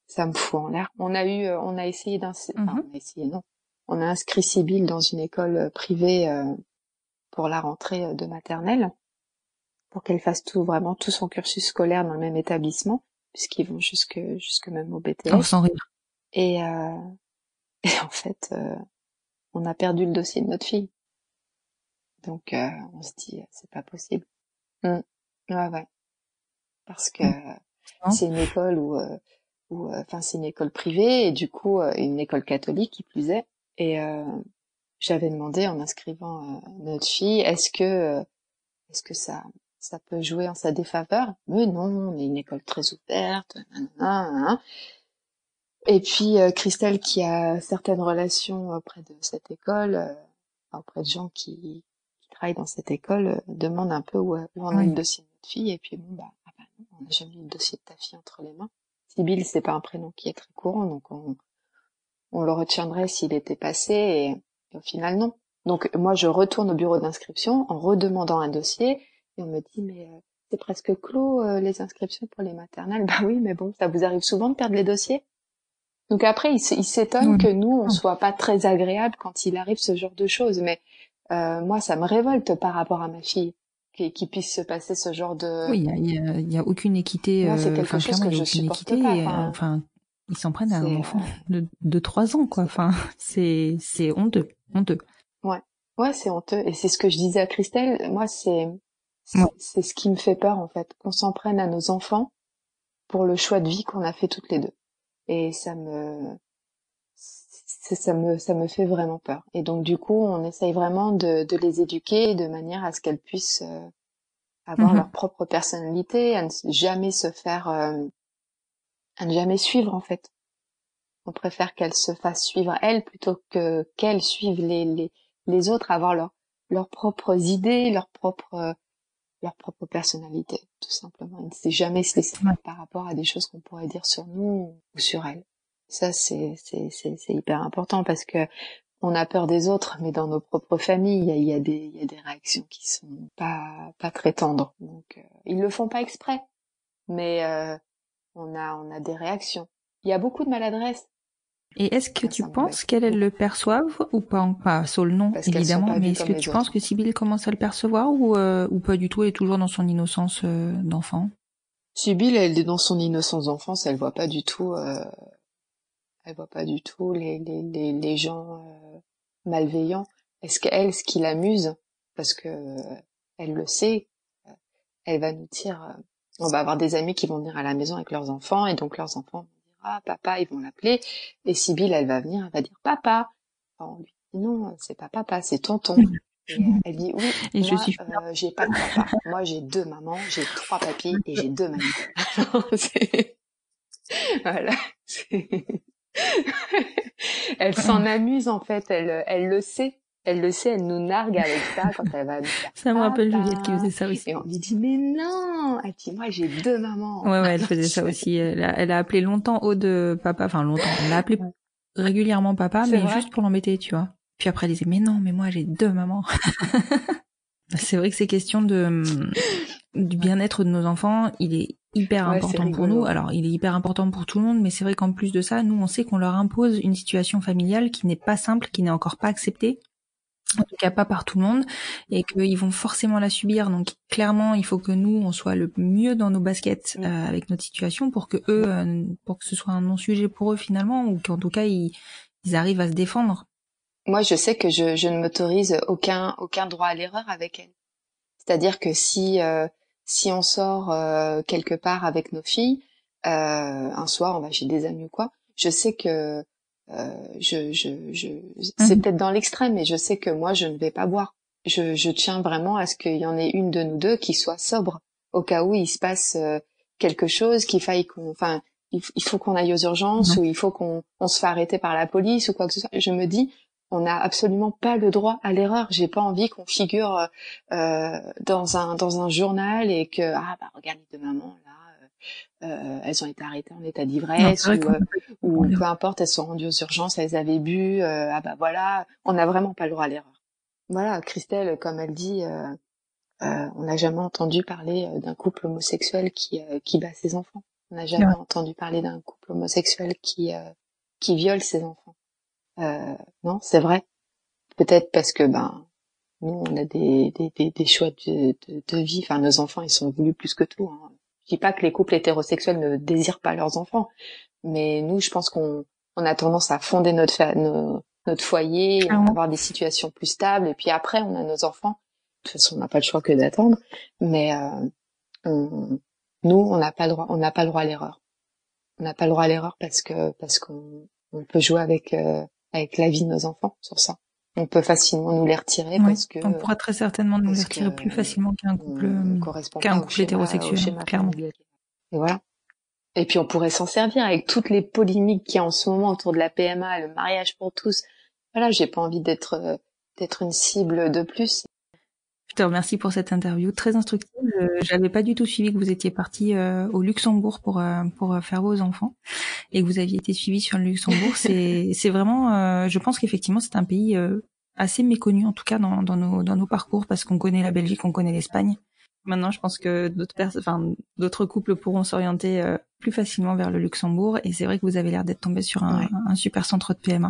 ça me fout en l'air. On a eu, on a essayé d'un, enfin, Mhm. on a essayé, non. On a inscrit Sibyl dans une école privée pour la rentrée de maternelle, pour qu'elle fasse tout, vraiment tout son cursus scolaire dans le même établissement, puisqu'ils vont jusque, jusque même au BTS. Oh, sans rire. Et, euh, et en fait, euh, on a perdu le dossier de notre fille. Donc, euh, on se dit, c'est pas possible. Mm. Ouais, ouais. Parce que Non. c'est une école où, euh, où, euh, enfin, c'est une école privée et du coup, euh, une école catholique qui plus est. Et euh, j'avais demandé en inscrivant euh, notre fille, est-ce que, est-ce que ça, ça peut jouer en sa défaveur? Mais non, on est une école très ouverte. nanana, nanana. Et puis euh, Christelle, qui a certaines relations auprès de cette école, euh, auprès de gens qui, qui travaillent dans cette école, euh, demande un peu où, est Oui. le dossier de notre fille. Et puis bon, bah, ah bah non, on n'a jamais eu le dossier de ta fille entre les mains. Sibyl, c'est pas un prénom qui est très courant, donc on, on le retiendrait s'il était passé. Et, et au final, non. Donc moi, je retourne au bureau d'inscription en redemandant un dossier et on me dit mais euh, c'est presque clos euh, les inscriptions pour les maternelles. Bah oui, mais bon, ça vous arrive souvent de perdre les dossiers? Donc après, il s'étonne Oui. que nous, on Ah. soit pas très agréable quand il arrive ce genre de choses. Mais euh, moi, ça me révolte par rapport à ma fille qu'il puisse se passer ce genre de. Oui, il y a, a- aucune équité. Moi, c'est euh, quelque enfin, chose que je supporte équité. pas, euh, enfin. Ils s'en prennent à un C'est, enfant de, de 3 ans, quoi. Enfin, c'est c'est honteux, honteux. Ouais, c'est honteux. Et c'est ce que je disais à Christelle. Moi, c'est c'est Ouais. c'est ce qui me fait peur en fait, qu'on s'en prenne à nos enfants pour le choix de vie qu'on a fait toutes les deux. Et ça me ça me ça me fait vraiment peur. Et donc du coup, on essaye vraiment de de les éduquer de manière à ce qu'elles puissent euh, avoir Mhm. leur propre personnalité, à ne jamais se faire euh, à ne jamais suivre en fait. On préfère qu'elles se fassent suivre elles plutôt que qu'elles suivent les les les autres, avoir leur leurs propres idées, leurs propres leur propre personnalité, tout simplement. Ils ne sait jamais se laisser faire par rapport à des choses qu'on pourrait dire sur nous ou sur elles. Ça, c'est, c'est, c'est, c'est hyper important parce que on a peur des autres, mais dans nos propres familles, il y a, y a, des, y a des réactions qui sont pas, pas très tendres. Donc, euh, ils le font pas exprès, mais euh, on a, on a des réactions. Il y a beaucoup de maladresse. Et est-ce que tu penses qu'elles le perçoivent ou pas? Pas sur le nom, évidemment, mais est-ce que tu penses autres. que Sibylle commence à le percevoir ou, euh, ou pas du tout? Elle est toujours dans son innocence euh, d'enfant Sibylle, elle est dans son innocence d'enfance, elle voit pas du tout, euh, elle voit pas du tout les, les, les, les gens euh, malveillants. Est-ce qu'elle, ce qui l'amuse, parce que euh, elle le sait, elle va nous dire, euh, on va avoir des amis qui vont venir à la maison avec leurs enfants, et donc leurs enfants papa, ils vont l'appeler, et Sibylle, elle va venir, elle va dire papa. Alors, on lui dit non, c'est pas papa, c'est tonton. Et, elle dit oui, Et je moi, suis euh, j'ai pas de papa. Moi, j'ai deux mamans, j'ai trois papis et j'ai deux mamies. Alors, c'est- voilà. elle s'en amuse en fait. Elle, elle le sait. Elle le sait. Elle nous nargue avec ça quand elle va dire Ça me rappelle Papa. Juliette qui faisait ça aussi. Et on lui dit mais non. Elle dit moi j'ai deux mamans. Ouais, ouais, elle faisait ça aussi. Elle a, elle a appelé longtemps Aude papa, enfin longtemps. Elle l'a appelé régulièrement papa, mais vrai juste pour l'embêter, tu vois. Puis après, elle disait, mais non, mais moi, j'ai deux mamans. c'est vrai que ces questions de, du bien-être de nos enfants, il est hyper Ouais, important pour nous. Alors, il est hyper important pour tout le monde, mais c'est vrai qu'en plus de ça, nous, on sait qu'on leur impose une situation familiale qui n'est pas simple, qui n'est encore pas acceptée. En tout cas, pas par tout le monde, et qu'ils vont forcément la subir. Donc, clairement, il faut que nous, on soit le mieux dans nos baskets Mm. euh, avec notre situation pour que eux, euh, pour que ce soit un non-sujet pour eux finalement, ou qu'en tout cas, ils, ils arrivent à se défendre. Moi, je sais que je, je ne m'autorise aucun aucun droit à l'erreur avec elle. C'est-à-dire que si euh, si on sort euh, quelque part avec nos filles, euh, un soir, on va chez des amis ou quoi, je sais que je je je c'est Mhm. peut-être dans l'extrême, mais je sais que moi, je ne vais pas boire. Je je tiens vraiment à ce qu'il y en ait une de nous deux qui soit sobre au cas où il se passe euh, quelque chose, qu'il faille qu'on, enfin, il, faut qu'on aille aux urgences ou il faut qu'on on se fait arrêter par la police ou quoi que ce soit. Je me dis, on n'a absolument pas le droit à l'erreur. J'ai pas envie qu'on figure euh, euh, dans un dans un journal et que ah bah regarde les deux mamans là, euh, elles ont été arrêtées en état Non, d'ivresse ou, euh, ou peu importe, elles sont rendues aux urgences, elles avaient bu, euh, ah bah voilà, on n'a vraiment pas le droit à l'erreur. Voilà, Christelle, comme elle dit, euh, euh, on n'a jamais entendu parler euh, d'un couple homosexuel qui euh, qui bat ses enfants. On n'a jamais Ouais. entendu parler d'un couple homosexuel qui euh, qui viole ses enfants. Euh, non, c'est vrai. Peut-être parce que ben nous on a des des, des, des choix de, de, de vie. Enfin, nos enfants ils sont voulus plus que tout. Hein. Je dis pas que les couples hétérosexuels ne désirent pas leurs enfants, mais nous, je pense qu'on on a tendance à fonder notre fa- nos- notre foyer, à avoir des situations plus stables, et puis après on a nos enfants. De toute façon, on n'a pas le choix que d'attendre, mais euh, on- nous, on n'a pas le droit, on n'a pas le droit à l'erreur. On n'a pas le droit à l'erreur parce que parce qu'on on peut jouer avec euh, avec la vie de nos enfants sur ça. On peut facilement nous les retirer parce que on pourra très certainement nous les retirer plus facilement qu'un couple. euh, qu'un couple hétérosexuel, schéma clairement. Et voilà. Et puis on pourrait s'en servir avec toutes les polémiques qu'il y a en ce moment autour de la PMA, le mariage pour tous. Voilà, j'ai pas envie d'être euh, d'être une cible de plus. Je te remercie pour cette interview très instructive. Euh, J'avais pas du tout suivi que vous étiez parti euh, au Luxembourg pour euh, pour euh, faire vos enfants et que vous aviez été suivi sur le Luxembourg. C'est c'est vraiment, euh, je pense qu'effectivement c'est un pays euh, assez méconnu en tout cas dans dans nos dans nos parcours parce qu'on connaît la Belgique, on connaît l'Espagne. Maintenant, je pense que d'autres personnes, enfin d'autres couples pourront s'orienter euh, plus facilement vers le Luxembourg et c'est vrai que vous avez l'air d'être tombé sur un, Ouais. un super centre de PMA.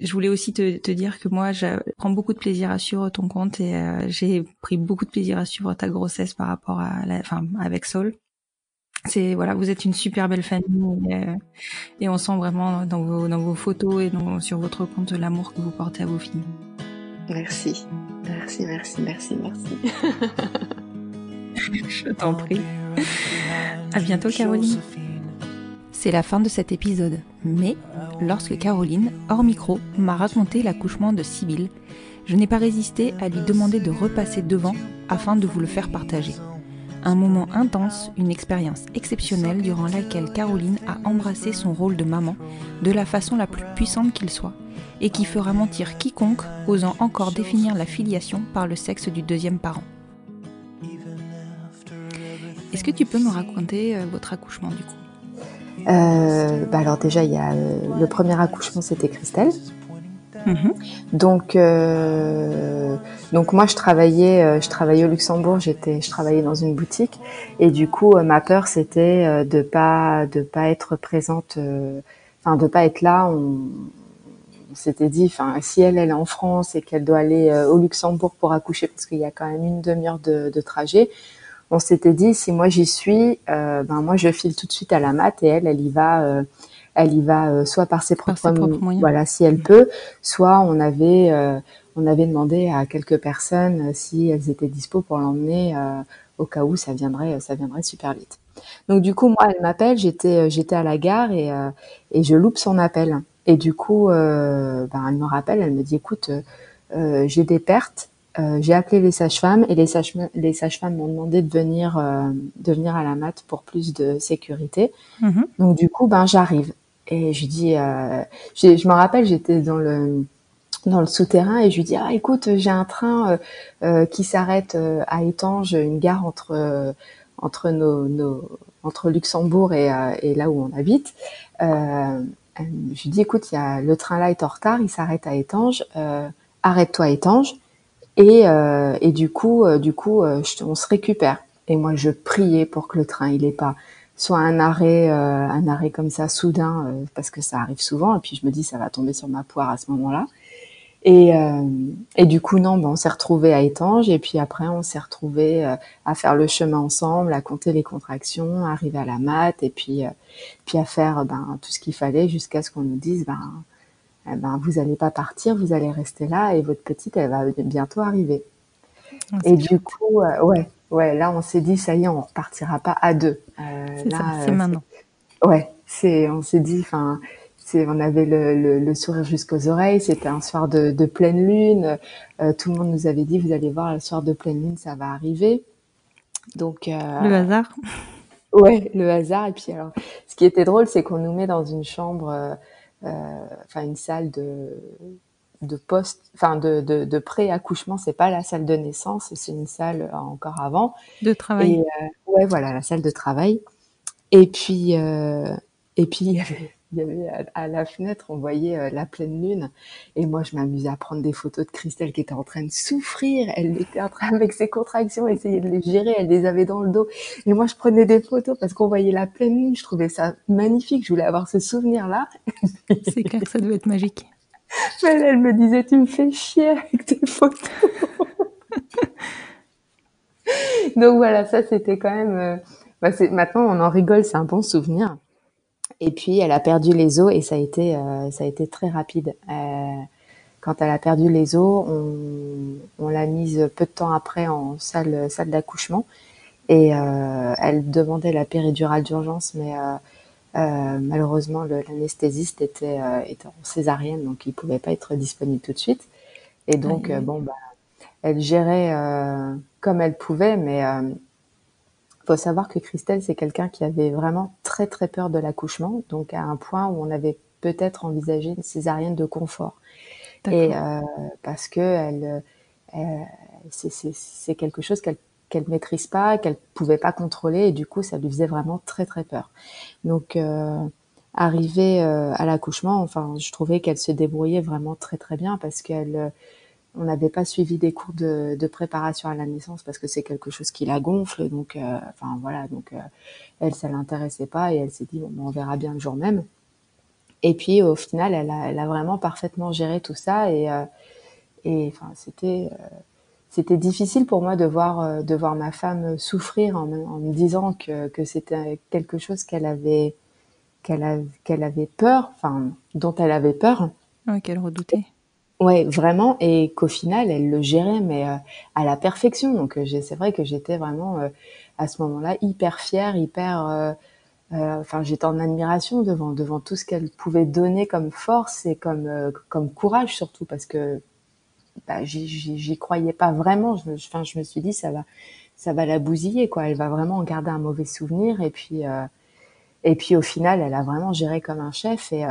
Je voulais aussi te, te dire que moi, je prends beaucoup de plaisir à suivre ton compte et euh, j'ai pris beaucoup de plaisir à suivre ta grossesse par rapport à la, enfin, avec Saul. C'est voilà, vous êtes une super belle famille et, euh, et on sent vraiment dans vos dans vos photos et dans, sur votre compte l'amour que vous portez à vos filles. Merci. Merci, merci, merci, merci. Je t'en prie. À bientôt, Caroline. C'est la fin de cet épisode. Mais lorsque Caroline, hors micro, m'a raconté l'accouchement de Sibylle, je n'ai pas résisté à lui demander de repasser devant afin de vous le faire partager. Un moment intense, une expérience exceptionnelle durant laquelle Caroline a embrassé son rôle de maman de la façon la plus puissante qu'il soit et qui fera mentir quiconque osant encore définir la filiation par le sexe du deuxième parent. Est-ce que tu peux me raconter votre accouchement du coup? Euh, bah alors déjà, il y a euh, le premier accouchement, c'était Christelle. Mhm. Donc, euh, donc moi je travaillais, euh, je travaillais au Luxembourg, j'étais, je travaillais dans une boutique et du coup ma peur c'était de pas, de pas être présente, enfin de pas être là. On, on s'était dit, enfin si elle, elle est en France et qu'elle doit aller au Luxembourg pour accoucher parce qu'il y a quand même une demi-heure de, de trajet, on s'était dit si moi j'y suis, euh, ben moi je file tout de suite à la mat et elle, elle y va, euh, elle y va euh, soit par ses propres, moyens, voilà si elle peut, soit on avait on avait demandé à quelques personnes si elles étaient dispo pour l'emmener au cas où ça viendrait ça viendrait super vite. Donc du coup moi elle m'appelle, j'étais j'étais à la gare et et je loupe son appel. Et du coup ben elle me rappelle, elle me dit écoute j'ai des pertes j'ai appelé les sages-femmes et les sages-femmes m'ont demandé de venir, euh, de venir à la mat pour plus de sécurité. Mhm. Donc du coup, ben j'arrive et je dis, euh, je me rappelle, j'étais dans le dans le souterrain et je lui dis ah écoute j'ai un train qui s'arrête à Étanges, une gare entre entre nos, nos entre Luxembourg et, et là où on habite. je lui dis écoute il y a le train là est en retard, il s'arrête à Étanges, arrête-toi à Étanges et, euh, et du coup, euh, du coup, euh, on se récupère. Et moi, je priais pour que le train, il ait pas soit un arrêt, un arrêt comme ça soudain, parce que ça arrive souvent. Et puis je me dis, ça va tomber sur ma poire à ce moment-là. Et, et du coup, non, ben, on s'est retrouvés à Étanges. Et puis après, on s'est retrouvés à faire le chemin ensemble, à compter les contractions, à arriver à la mat, et puis, puis à faire ben, tout ce qu'il fallait jusqu'à ce qu'on nous dise, ben, eh ben, vous n'allez pas partir, vous allez rester là et votre petite, elle va bientôt arriver. Ah, et du coup, euh, ouais, ouais, là, on s'est dit, ça y est, on repartira pas à deux. Euh, c'est ça, c'est euh, maintenant. Ouais, c'est, on s'est dit, enfin, on avait le, le, sourire jusqu'aux oreilles. C'était un soir de, de pleine lune. tout le monde nous avait dit, vous allez voir, le soir de pleine lune, ça va arriver. Donc le hasard. Ouais, le hasard. Et puis alors, ce qui était drôle, c'est qu'on nous met dans une chambre euh, enfin une salle de de poste, enfin de, de, de pré-accouchement, c'est pas la salle de naissance, c'est une salle encore avant. De travail. Et, euh, ouais, voilà, la salle de travail. Et puis, euh, et puis il y avait, il y avait à, la fenêtre, on voyait euh, la pleine lune. Et moi, je m'amusais à prendre des photos de Christelle qui était en train de souffrir. Elle était en train, avec ses contractions, essayer de les gérer. Elle les avait dans le dos. Et moi, je prenais des photos parce qu'on voyait la pleine lune. Je trouvais ça magnifique. Je voulais avoir ce souvenir-là. C'est clair ça doit être magique. Elle, elle me disait, tu me fais chier avec tes photos. Donc voilà, ça c'était quand même. Euh, bah, maintenant, on en rigole, c'est un bon souvenir. Et puis elle a perdu les os et ça a été euh, ça a été très rapide. Euh, quand elle a perdu les os, on, on l'a mise peu de temps après en salle salle d'accouchement et euh, elle demandait la péridurale d'urgence, mais euh, euh malheureusement l'anesthésiste était était en césarienne donc il pouvait pas être disponible tout de suite. Et donc bon bah elle gérait comme elle pouvait, mais faut savoir que Christelle, c'est quelqu'un qui avait vraiment très très peur de l'accouchement, donc à un point où on avait peut-être envisagé une césarienne de confort. Et euh, parce que elle, euh, c'est quelque chose qu'elle qu'elle maîtrise pas, qu'elle pouvait pas contrôler, et du coup, ça lui faisait vraiment très très peur. Donc, euh, arrivée euh, à l'accouchement, enfin, je trouvais qu'elle se débrouillait vraiment très très bien parce qu'elle on n'avait pas suivi des cours de, préparation à la naissance parce que c'est quelque chose qui la gonfle. Donc, euh, enfin voilà, donc euh, elle, ça l'intéressait pas et elle s'est dit bon, ben, on verra bien le jour même. Et puis au final, elle a, vraiment parfaitement géré tout ça et euh, enfin c'était c'était difficile pour moi de voir de voir ma femme souffrir en, me disant que que c'était quelque chose qu'elle avait qu'elle qu'elle avait peur, enfin dont elle avait peur. Oui, qu'elle redoutait. Ouais, vraiment, et qu'au final, elle le gérait, mais euh, à la perfection. Donc, euh, c'est vrai que j'étais vraiment euh, à ce moment-là hyper fière, hyper, enfin, j'étais en admiration devant devant tout ce qu'elle pouvait donner comme force et comme comme courage surtout, parce que bah, j'y croyais pas vraiment. Je, enfin, je me suis dit ça va ça va la bousiller, quoi. Elle va vraiment en garder un mauvais souvenir, et puis et puis au final, elle a vraiment géré comme un chef et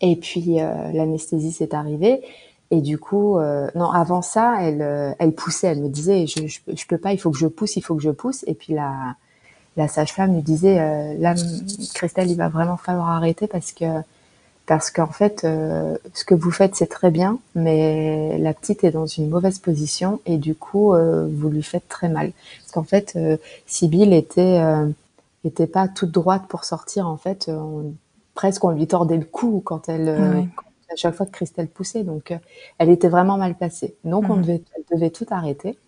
et puis euh, l'anesthésie s'est arrivée Et du coup, euh, non, avant ça, elle, euh, elle poussait, elle me disait, je, je, peux pas, il faut que je pousse, il faut que je pousse. Et puis la, la sage-femme lui disait, euh, là, Christelle, il va vraiment falloir arrêter parce que, parce qu'en fait, ce que vous faites, c'est très bien, mais la petite est dans une mauvaise position et du coup, vous lui faites très mal. Parce qu'en fait, Sibylle était, était pas toute droite pour sortir. En fait, presque on lui tordait le cou quand elle, ouais à chaque fois que Christelle poussait. Donc, euh, elle était vraiment mal placée. Donc, on mhm. devait, elle devait tout arrêter.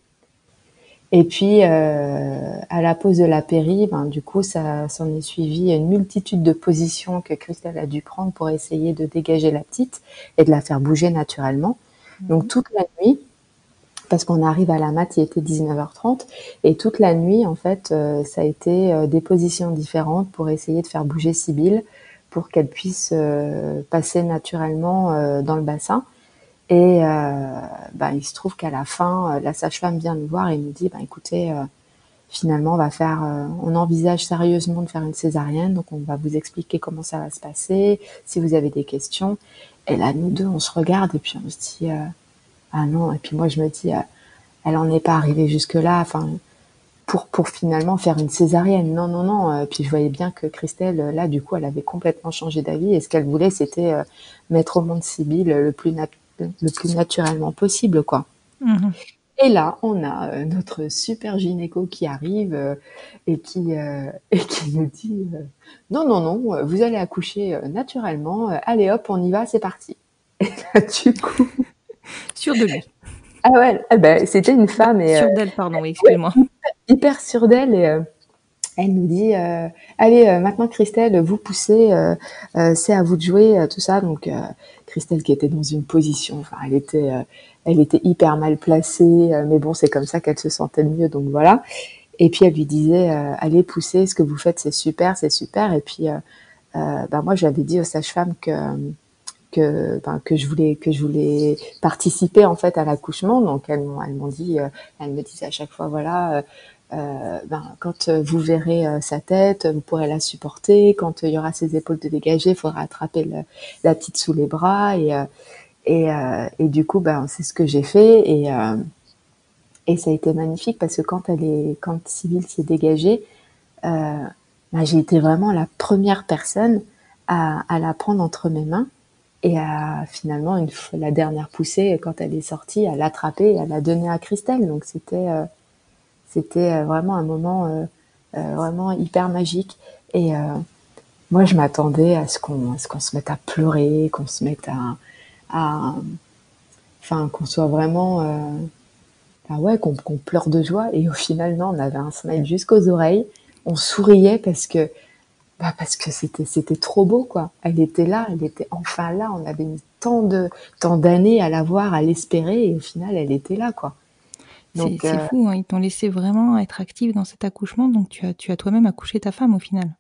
Et puis, euh, à la pause de la péri, ben, du coup, ça s'en est suivi une multitude de positions que Christelle a dû prendre pour essayer de dégager la petite et de la faire bouger naturellement. Mhm. Donc, toute la nuit, parce qu'on arrive à la mat, il était 19h30, et toute la nuit, en fait, euh, ça a été euh, des positions différentes pour essayer de faire bouger Sibylle, pour qu'elle puisse euh, passer naturellement euh, dans le bassin. Et euh, bah, il se trouve qu'à la fin, la sage-femme vient nous voir et nous dit, bah, écoutez, finalement, on va faire, on envisage sérieusement de faire une césarienne, donc on va vous expliquer comment ça va se passer, si vous avez des questions. Et là, nous deux, on se regarde et puis on se dit, ah non. Et puis moi, je me dis, elle en est pas arrivée jusque là. Enfin, pour, pour finalement faire une césarienne. Non, non, non. Euh, puis je voyais bien que Christelle, euh, là, du coup, elle avait complètement changé d'avis. Et ce qu'elle voulait, c'était euh, mettre au monde Sibylle le plus, le plus naturellement possible, quoi. Mhm. Et là, on a notre super gynéco qui arrive et qui et qui nous dit non, non, non, vous allez accoucher naturellement. allez, hop, on y va, c'est parti. Et là, du coup, sur de lui. Ah ouais, eh ben, c'était une femme et sur d'elle, pardon, excuse-moi hyper sûre d'elle et euh, elle nous dit euh, allez euh, maintenant Christelle vous poussez c'est à vous de jouer tout ça. Donc Christelle qui était dans une position enfin elle était elle était hyper mal placée mais bon c'est comme ça qu'elle se sentait mieux donc voilà. Et puis elle lui disait allez pousser ce que vous faites c'est super c'est super. Et puis bah moi j'avais dit aux sages-femmes que que ben, que je voulais que je voulais participer en fait à l'accouchement. Donc elles m'ont elles m'ont dit elles me disaient à chaque fois voilà euh, ben, quand euh, vous verrez euh, sa tête, vous pourrez la supporter. Quand il y aura ses épaules de dégager, il faudra attraper la petite sous les bras. Et, du coup, ben, c'est ce que j'ai fait. Et, ça a été magnifique parce que quand elle Sybille s'est dégagée, ben, j'ai été vraiment la première personne à, la prendre entre mes mains et à finalement une la dernière poussée quand elle est sortie, à l'attraper et à la donner à Christelle. Donc c'était c'était euh, vraiment un moment euh, euh, vraiment hyper magique. Et moi, je m'attendais à ce qu'on se mette à pleurer, qu'on se mette à, enfin, qu'on soit vraiment, ah ouais, qu'on pleure de joie. Et au final, non, on avait un smile jusqu'aux oreilles. On souriait parce que, bah parce que c'était c'était trop beau quoi. Elle était là, elle était enfin là. On avait mis tant de tant d'années à la voir, à l'espérer, et au final, elle était là quoi. C'est euh, fou, hein, ils t'ont laissé vraiment être active dans cet accouchement, donc tu as, tu as toi-même accouché ta femme au final.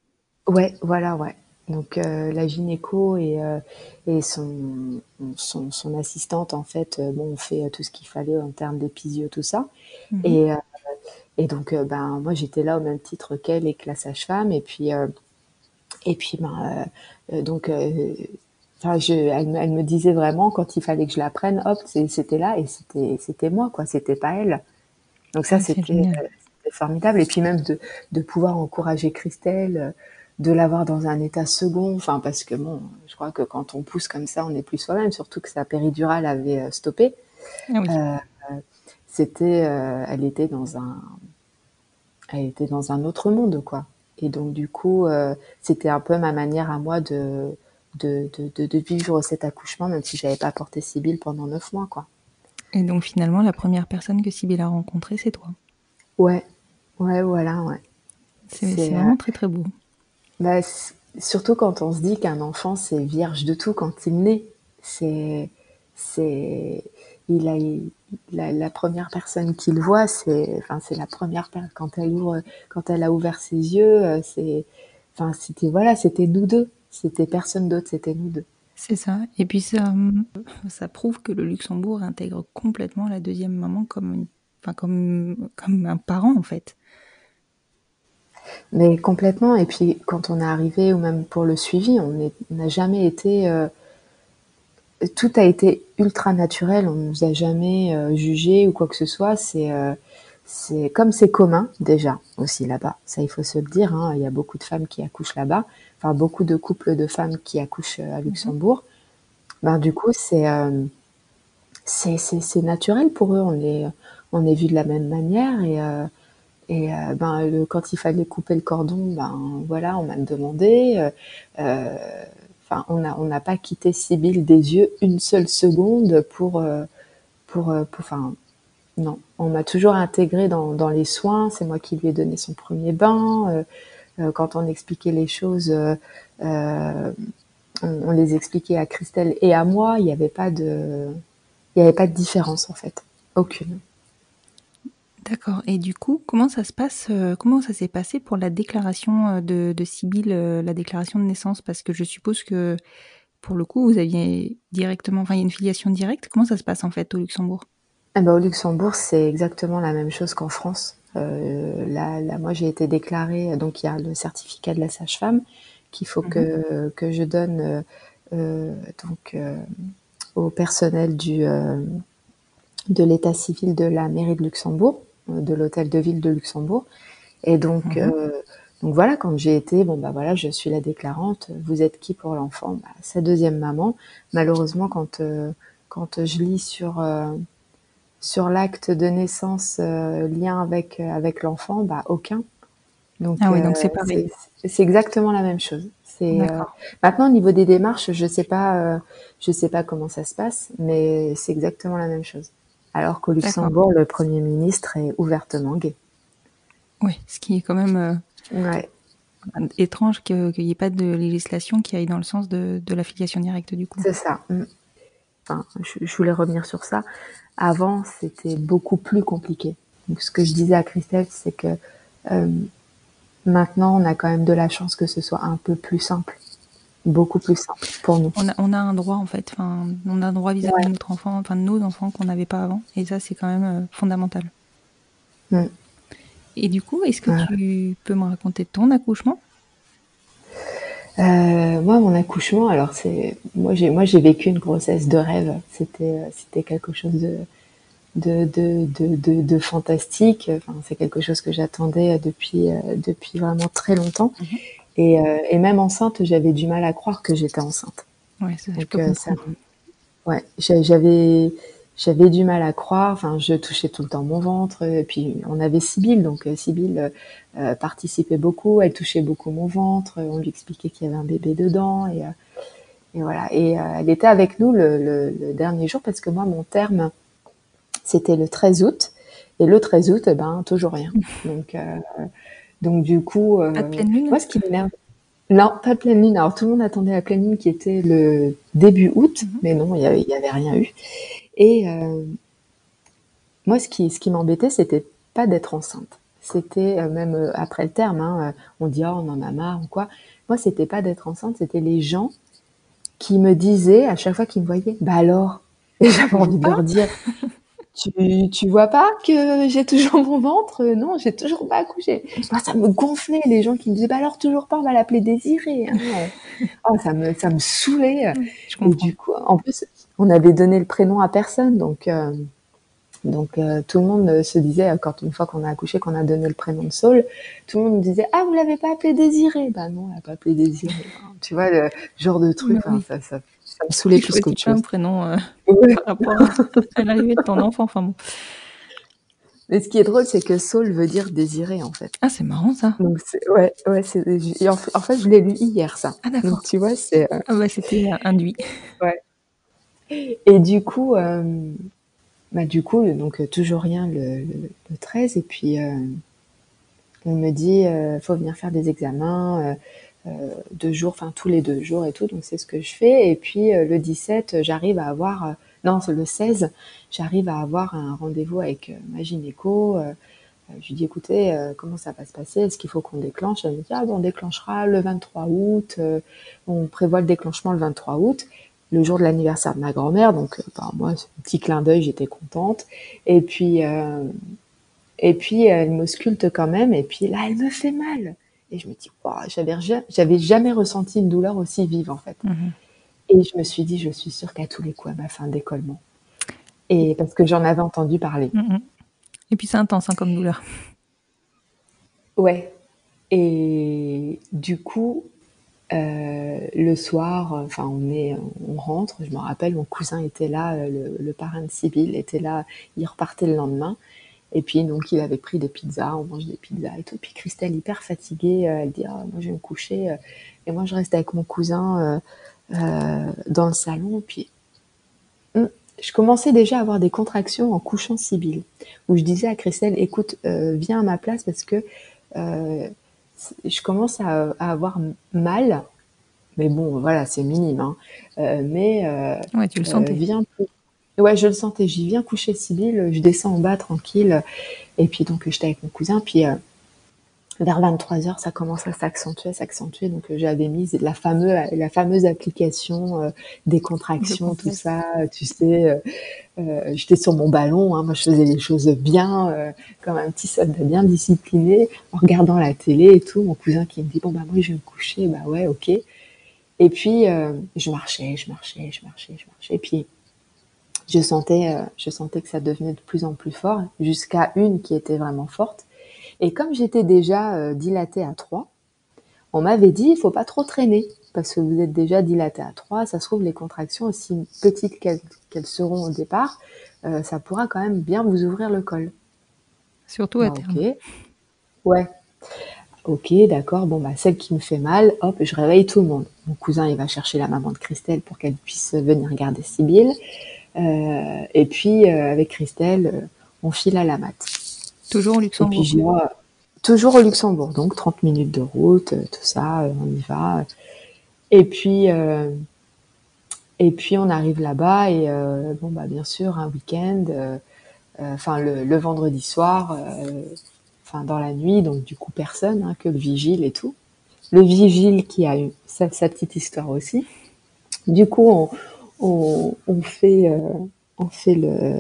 Ouais, voilà, ouais. Donc euh, la gynéco et, euh, et son, son, son, assistante, en fait, bon, on fait tout ce qu'il fallait en termes d'épisio, tout ça. Mhm. Et, et donc, ben, moi, j'étais là au même titre qu'elle et que la sage-femme. Et puis, et puis ben, donc, Enfin, je, elle, elle, me disait vraiment quand il fallait que je la prenne, hop, c'était là et c'était c'était moi quoi, c'était pas elle. Donc ça ah, c'était formidable et puis même de, de pouvoir encourager Christelle, de l'avoir dans un état second, enfin parce que bon, je crois que quand on pousse comme ça, on n'est plus soi-même, surtout que sa péridurale avait euh, stoppé. Ah euh, c'était, euh, elle était dans un, elle était dans un autre monde quoi. Et donc du coup, euh, c'était un peu ma manière à moi de de, de, de, vivre cet accouchement, même si j'avais pas porté Sibylle pendant neuf mois, quoi. Et donc finalement, la première personne que Sibylle a rencontrée, c'est toi. Ouais, ouais, voilà, ouais. C'est vraiment très très beau. Bah, surtout quand on se dit qu'un enfant c'est vierge de tout quand il naît. C'est, c'est, il a, la, la, première personne qu'il voit, c'est, enfin c'est la première quand elle ouvre, quand elle a ouvert ses yeux, euh, c'est, enfin c'était voilà, c'était nous deux. C'était personne d'autre, c'était nous deux. C'est ça. Et puis ça, ça prouve que le Luxembourg intègre complètement la deuxième maman comme, enfin comme, comme un parent en fait. Mais complètement. Et puis quand on est arrivé, ou même pour le suivi, on n'a jamais été. Euh, tout a été ultra naturel. On nous a jamais euh, jugé ou quoi que ce soit. C'est euh, c'est comme c'est commun déjà aussi là-bas. Ça, il faut se le dire. Hein. Il y a beaucoup de femmes qui accouchent là-bas. Enfin, beaucoup de couples de femmes qui accouchent à Luxembourg. Ben du coup, c'est c'est c'est naturel pour eux. On est on est vu de la même manière et et ben le, quand il fallait couper le cordon, ben voilà, on m'a demandé. Euh, on n'a on n'a pas quitté Sibylle des yeux une seule seconde pour, euh, pour, euh, pour, enfin, non, on m'a toujours intégré dans, dans les soins. C'est moi qui lui ai donné son premier bain. Euh, quand on expliquait les choses, on, on, les expliquait à Christelle et à moi. Il n'y avait pas de, il n'y avait pas de différence en fait, aucune. D'accord. Et du coup, comment ça se passe euh, Comment ça s'est passé pour la déclaration euh, de, de Sibylle, euh, la déclaration de naissance? Parce que je suppose que pour le coup, vous aviez directement, enfin, il y a une filiation directe. Comment ça se passe en fait au Luxembourg? Eh ben, Au Luxembourg, c'est exactement la même chose qu'en France. Euh, là, là, moi, j'ai été déclarée, donc il y a le certificat de la sage-femme qu'il faut que, mhm. que je donne euh, donc au personnel du de l'état civil de la mairie de Luxembourg de l'hôtel de ville de Luxembourg. Et donc, mhm. euh, donc voilà, quand j'ai été, bon bah voilà, je suis la déclarante. Vous êtes qui pour l'enfant? Bah, Sa deuxième maman. Malheureusement, quand euh, quand je lis sur euh, sur l'acte de naissance lien avec avec l'enfant, bah aucun. Donc, ah oui, donc c'est pareil. C'est exactement la même chose. C'est maintenant au niveau des démarches, je sais pas, je sais pas comment ça se passe, mais c'est exactement la même chose alors qu'au Luxembourg, le Premier ministre est ouvertement gay. Oui, ce qui est quand même euh, étrange qu'il n'y ait pas de législation qui aille dans le sens de, la filiation directe du coup. C'est ça. Enfin, je, voulais revenir sur ça. Avant, c'était beaucoup plus compliqué. Donc, ce que je disais à Christelle, c'est que euh, maintenant, on a quand même de la chance que ce soit un peu plus simple beaucoup plus simple pour nous. On a, on a un droit en fait, enfin, on a un droit vis-à-vis de notre enfant, enfin de nos enfants qu'on n'avait pas avant, et ça c'est quand même euh, fondamental. Mm. Et du coup, est-ce que tu peux me raconter ton accouchement? Euh, Moi, mon accouchement, alors c'est, moi j'ai, moi j'ai vécu une grossesse de rêve. C'était, euh, c'était quelque chose de de, de, de, de, fantastique. Enfin, c'est quelque chose que j'attendais depuis, depuis vraiment très longtemps. Mhm. Et, euh, et même enceinte, j'avais du mal à croire que j'étais enceinte. Ouais, ça, Donc, euh, ça, ouais, j'avais j'avais du mal à croire. Enfin, je touchais tout le temps mon ventre. Et puis on avait Sibylle, donc euh, Sibylle euh, participait beaucoup. Elle touchait beaucoup mon ventre. On lui expliquait qu'il y avait un bébé dedans. Et, et voilà. Et elle était avec nous le, le, le, dernier jour parce que moi, mon terme, c'était le 13 août. Et le 13 août, eh ben toujours rien. Donc donc du coup, euh, pas de pleine lune. Moi, ce qui m'énerve, non, pas de pleine lune. Alors tout le monde attendait la pleine lune qui était le début août, mhm. mais non, il y avait, rien eu. Et euh, moi, ce qui, ce qui m'embêtait, c'était pas d'être enceinte. C'était euh, même après le terme, hein, on dit oh, on en a marre ou quoi. Moi, c'était pas d'être enceinte, c'était les gens qui me disaient à chaque fois qu'ils me voyaient, bah alors. Et j'avais envie de leur dire, tu, tu vois pas que j'ai toujours mon ventre? Non, j'ai toujours pas accouché. ça me gonflait les gens qui me disaient bah alors toujours pas, on va l'appeler Désiré. Hein. oh, ça me ça me saoulait. Et du coup, en plus, on avait donné le prénom à personne, donc euh, donc euh, tout le monde se disait quand une fois qu'on a accouché, qu'on a donné le prénom de Saul, tout le monde disait ah vous l'avez pas appelé Désiré Bah non, on l'a pas appelé Désiré. tu vois le genre de truc, hein, ça, ça ça me saoulait plus qu'autre chose. un prénom euh, par rapport à l'arrivée de ton enfant. Enfin bon. Mais ce qui est drôle, c'est que Saul veut dire désiré, en fait. Ah, c'est marrant, ça. Donc, ouais, ouais, c'est, en, fait, je l'ai lu hier, ça. Ah, d'accord. Tu vois, c'est, euh, Ah, bah, c'était induit. Ouais. Et du coup, euh, bah, du coup, donc, toujours rien le, le, 13, et puis, euh, on me dit, euh, faut venir faire des examens, euh, deux jours, enfin tous les deux jours et tout. Donc c'est ce que je fais. Et puis euh, le 17, j'arrive à avoir, euh, non, le 16, j'arrive à avoir un rendez-vous avec ma gynéco. je lui dis écoutez, comment ça va se passer? Est-ce qu'il faut qu'on déclenche? Elle me dit ah bon, on déclenchera le 23 août. on prévoit le déclenchement le 23 août le jour de l'anniversaire de ma grand-mère, donc bah, moi, petit clin d'œil, j'étais contente. Et puis, et puis elle m'ausculte quand même, et puis là, elle me fait mal. Et je me dis, wow, j'avais, j'avais jamais ressenti une douleur aussi vive, en fait. Mhm. Et je me suis dit, je suis sûre qu'à tous les coups, elle m'a fait un décollement. Et parce que j'en avais entendu parler. Mm, mm. Et puis c'est intense hein, comme douleur. Ouais. Et du coup, euh, le soir, enfin, on est, on rentre. Je me rappelle, mon cousin était là, euh, le, parrain de Sibyl était là. Il repartait le lendemain. Et puis donc il avait pris des pizzas, on mange des pizzas et tout. Puis Christelle hyper fatiguée, euh, elle dit ah, moi je vais me coucher. Et moi je reste avec mon cousin dans le salon. Puis hum, je commençais déjà à avoir des contractions en couchant Sibyl, où je disais à Christelle écoute viens à ma place parce que je commence à, avoir mal, mais bon, voilà, c'est minime. Hein. Euh, mais euh, ouais, tu le sentais. Euh, ouais, je le sentais. J'y viens coucher Sibyl, je descends en bas tranquille. Et puis donc j'étais avec mon cousin. Puis vers 23 heures, ça commence à s'accentuer, s'accentuer. Donc j'avais mis la fameuse, la fameuse application des contractions, tout ça. Tu sais, euh, j'étais sur mon ballon, hein, moi je faisais les choses bien, euh, comme un petit soldat bien discipliné, en regardant la télé et tout. Mon cousin qui me dit bon bah moi je vais me coucher, bah ouais ok. Et puis euh, je marchais, je marchais, je marchais, je marchais. Et puis je sentais, je sentais que ça devenait de plus en plus fort, jusqu'à une qui était vraiment forte. Et comme j'étais déjà dilatée à 3, on m'avait dit il faut pas trop traîner parce que vous êtes déjà dilaté à 3, ça se trouve les contractions, aussi petites qu'elles seront au départ, euh, ça pourra quand même bien vous ouvrir le col. Surtout à ah, terme. Ok. Ouais. Ok, d'accord. Bon, bah, celle qui me fait mal, hop, je réveille tout le monde. Mon cousin, il va chercher la maman de Christelle pour qu'elle puisse venir regarder Sibyl. Euh, et puis, euh, avec Christelle, on file à la mat. Toujours au Luxembourg. toujours au Luxembourg. Donc, 30 minutes de route, tout ça, on y va. Et puis, euh, et puis on arrive là-bas et euh, bon bah bien sûr un week-end, euh, enfin le, vendredi soir, enfin dans la nuit, donc du coup personne, hein, que le vigile et tout. Le vigile qui a eu sa, petite histoire aussi. Du coup on, on, fait on fait le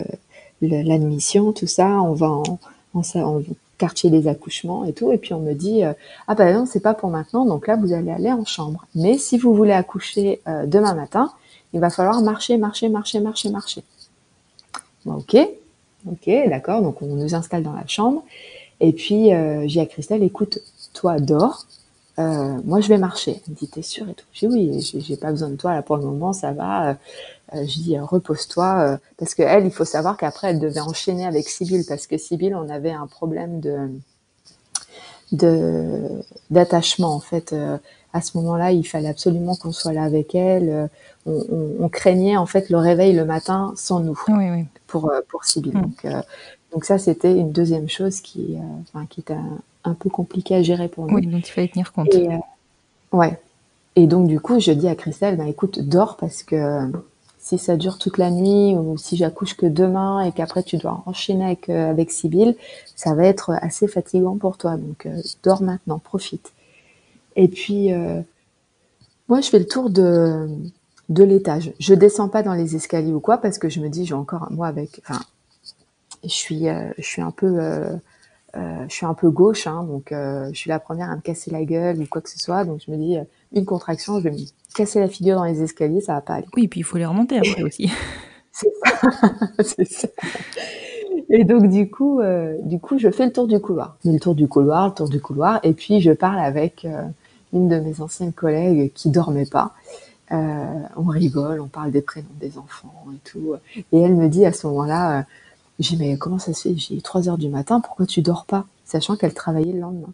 l'admission, tout ça, on va en, en, en, quartier des accouchements et tout. Et puis on me dit euh, ah ben non c'est pas pour maintenant, donc là vous allez aller en chambre. Mais si vous voulez accoucher euh, demain matin, il va falloir marcher, marcher, marcher, marcher, marcher. Bon, ok, ok, d'accord. Donc on nous installe dans la chambre. Et puis euh, j'ai à Christelle écoute, toi dors. moi je vais marcher. Elle me dit t'es sûre et tout. J'ai oui, j'ai pas besoin de toi là pour le moment, ça va. Euh, je dis repose-toi euh, parce que elle, il faut savoir qu'après elle devait enchaîner avec Sibyl parce que Sibyl, on avait un problème de de d'attachement en fait. Euh, à ce moment-là, il fallait absolument qu'on soit là avec elle. On, on, craignait en fait le réveil le matin sans nous oui, oui. pour pour Sibyl. Mm. Donc donc ça, c'était une deuxième chose qui qui était un, peu compliquée à gérer pour nous. Oui, donc il fallait tenir compte. Et, ouais. Et donc du coup, je dis à Christelle, ben écoute, dors parce que si ça dure toute la nuit ou si j'accouche que demain et qu'après tu dois enchaîner avec euh, Sibyl, ça va être assez fatigant pour toi. Donc euh, dors maintenant, profite. Et puis euh, moi je fais le tour de l'étage. Je descends pas dans les escaliers ou quoi parce que je me dis j'ai encore moi avec enfin je suis je un peu je suis un peu gauche hein, donc je suis la première à me casser la gueule ou quoi que ce soit donc je me dis une contraction je vais casser la figure dans les escaliers, ça va pas aller. Oui, puis il faut les remonter après aussi. c'est ça. ça. Et donc du coup, euh, du coup, je fais le tour du couloir. Mais le tour du couloir, le tour du couloir, et puis je parle avec euh, une de mes anciennes collègues qui dormait pas. Euh, on rigole, on parle des prénoms des enfants et tout. Et elle me dit à ce moment-là, j'ai mais comment ça se fait? J'ai 3 heures du matin, pourquoi tu dors pas? Sachant qu'elle travaillait le lendemain.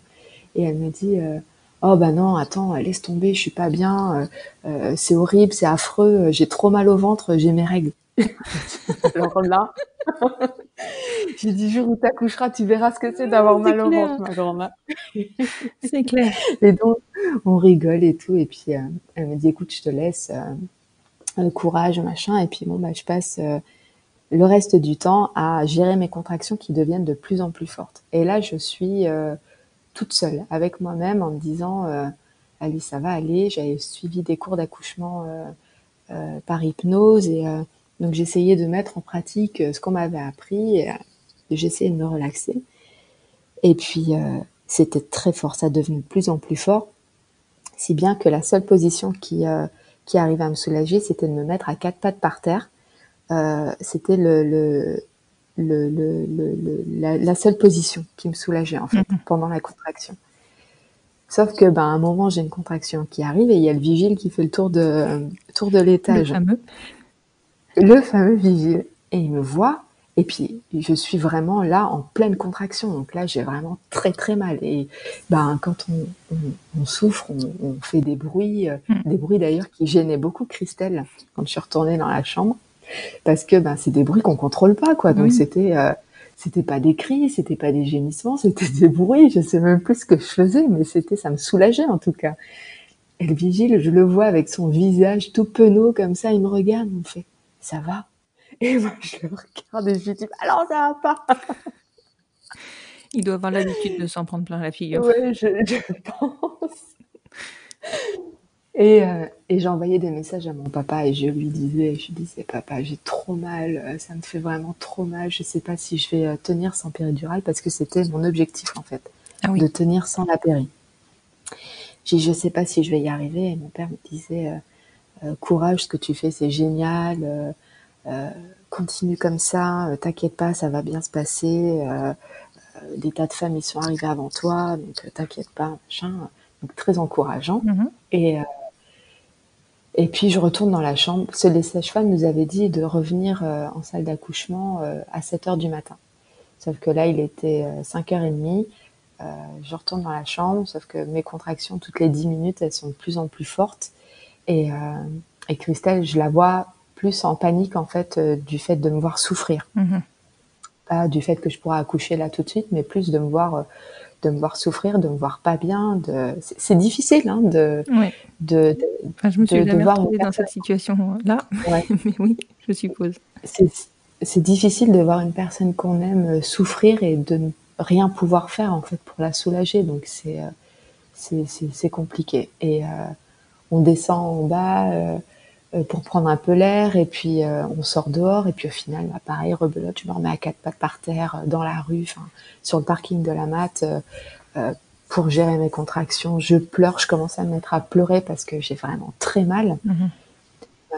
Et elle me dit, oh bah non, attends, laisse tomber, je suis pas bien, euh, euh, c'est horrible, c'est affreux, j'ai trop mal au ventre, j'ai mes règles. Alors là, j'ai dit jour où t'accoucheras, tu verras ce que c'est d'avoir mal au ventre, ma grand-mère. c'est clair. Et donc, on rigole et tout, et puis euh, elle me dit, écoute, je te laisse, courage, machin, et puis bon, bah je passe le reste du temps à gérer mes contractions qui deviennent de plus en plus fortes. Et là, je suis toute seule avec moi-même en me disant euh, allez ça va aller j'avais suivi des cours d'accouchement euh, euh, par hypnose et donc j'essayais de mettre en pratique ce qu'on m'avait appris et j'essayais de me relaxer et puis c'était très fort ça devenait de plus en plus fort si bien que la seule position qui qui arrivait à me soulager, c'était de me mettre à quatre pattes par terre. C'était le, le, le, le, la, la, seule position qui me soulageait en fait Mhm. pendant la contraction. Sauf que ben à un moment j'ai une contraction qui arrive et il y a le vigile qui fait le tour de tour de Le l'étage fameux. le fameux vigile. Et il me voit, et puis je suis vraiment là en pleine contraction. Donc là, j'ai vraiment très très mal. Et ben, quand on, on, on souffre, on, on, fait des bruits, euh, Mm. des bruits d'ailleurs qui gênaient beaucoup Christelle quand je suis retournée dans la chambre, parce que ben, c'est des bruits qu'on contrôle pas, quoi. Donc Oui. c'était euh, c'était pas des cris, c'était pas des gémissements, c'était des bruits. Je sais même plus ce que je faisais, mais c'était ça me soulageait en tout cas. Et le vigile, je le vois avec son visage tout penaud comme ça, il me regarde, il me fait ça va? Et moi je le regarde et je lui dis alors ça va pas. Il doit avoir l'habitude de s'en prendre plein la figure. Ouais, je, je pense. Et, euh, et envoyé des messages à mon papa et je lui disais, je lui disais, papa, j'ai trop mal, euh, ça me fait vraiment trop mal, je sais pas si je vais euh, tenir sans péridurale parce que c'était mon objectif en fait, Ah oui. de tenir sans la péri. J'ai je sais pas si je vais y arriver et mon père me disait, euh, euh, courage, ce que tu fais, c'est génial, continue comme ça, t'inquiète pas, ça va bien se passer. des tas de femmes ils sont arrivées avant toi, donc t'inquiète pas, machin. Donc très encourageant. Mhm. Et, et puis je retourne dans la chambre. Ce les sages-femmes nous avaient dit de revenir euh, en salle d'accouchement euh, à 7 heures du matin. Sauf que là, il était euh, 5h30. Euh, je retourne dans la chambre, sauf que mes contractions, toutes les 10 minutes, elles sont de plus en plus fortes. Et, et Christelle, je la vois plus en panique, en fait, du fait de me voir souffrir Mhm. pas du fait que je pourrais accoucher là tout de suite, mais plus de me voir, de me voir souffrir, de me voir pas bien. De... C'est difficile, hein, de, Ouais. de, de- Enfin, je me suis de- jamais voir dans cette situation-là, Ouais. mais oui, je suppose. c'est difficile de voir une personne qu'on aime euh, souffrir et de ne rien pouvoir faire en fait pour la soulager. Donc c'est euh, c'est compliqué. Et euh, on descend en bas euh, pour prendre un peu l'air et puis euh, on sort dehors et puis au final, bah, pareil, rebelote, je me remets à quatre pattes par terre euh, dans la rue, enfin sur le parking de la mat euh, euh, pour gérer mes contractions. Je pleure, je commence à me mettre à pleurer parce que j'ai vraiment très mal. Mhm.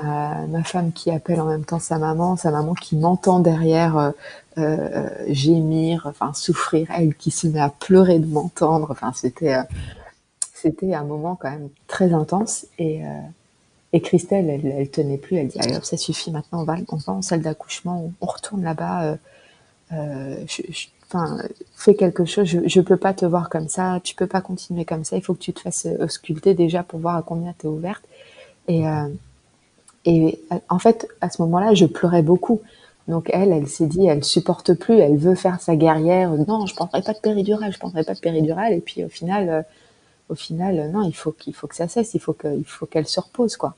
Ma, ma femme qui appelle en même temps sa maman, sa maman qui m'entend derrière euh, euh, gémir, enfin souffrir, elle qui se met à pleurer de m'entendre. Enfin, c'était euh, c'était un moment quand même très intense et euh, et Christelle, elle, elle tenait plus. Elle dit hop, ça suffit maintenant, on va on va en salle d'accouchement, on, retourne là-bas. Euh, euh, fais quelque chose. Je, je peux pas te voir comme ça. Tu peux pas continuer comme ça. Il faut que tu te fasses euh, ausculter déjà pour voir à combien t'es ouverte. Et en fait, à ce moment-là, je pleurais beaucoup. Donc elle, elle s'est dit, elle supporte plus, elle veut faire sa guerrière. Non, je prendrai pas de péridurale, je prendrai pas de péridurale. Et puis au final, au final, euh, non, il faut qu'il faut que ça cesse, il faut que, il faut qu'elle se repose, quoi.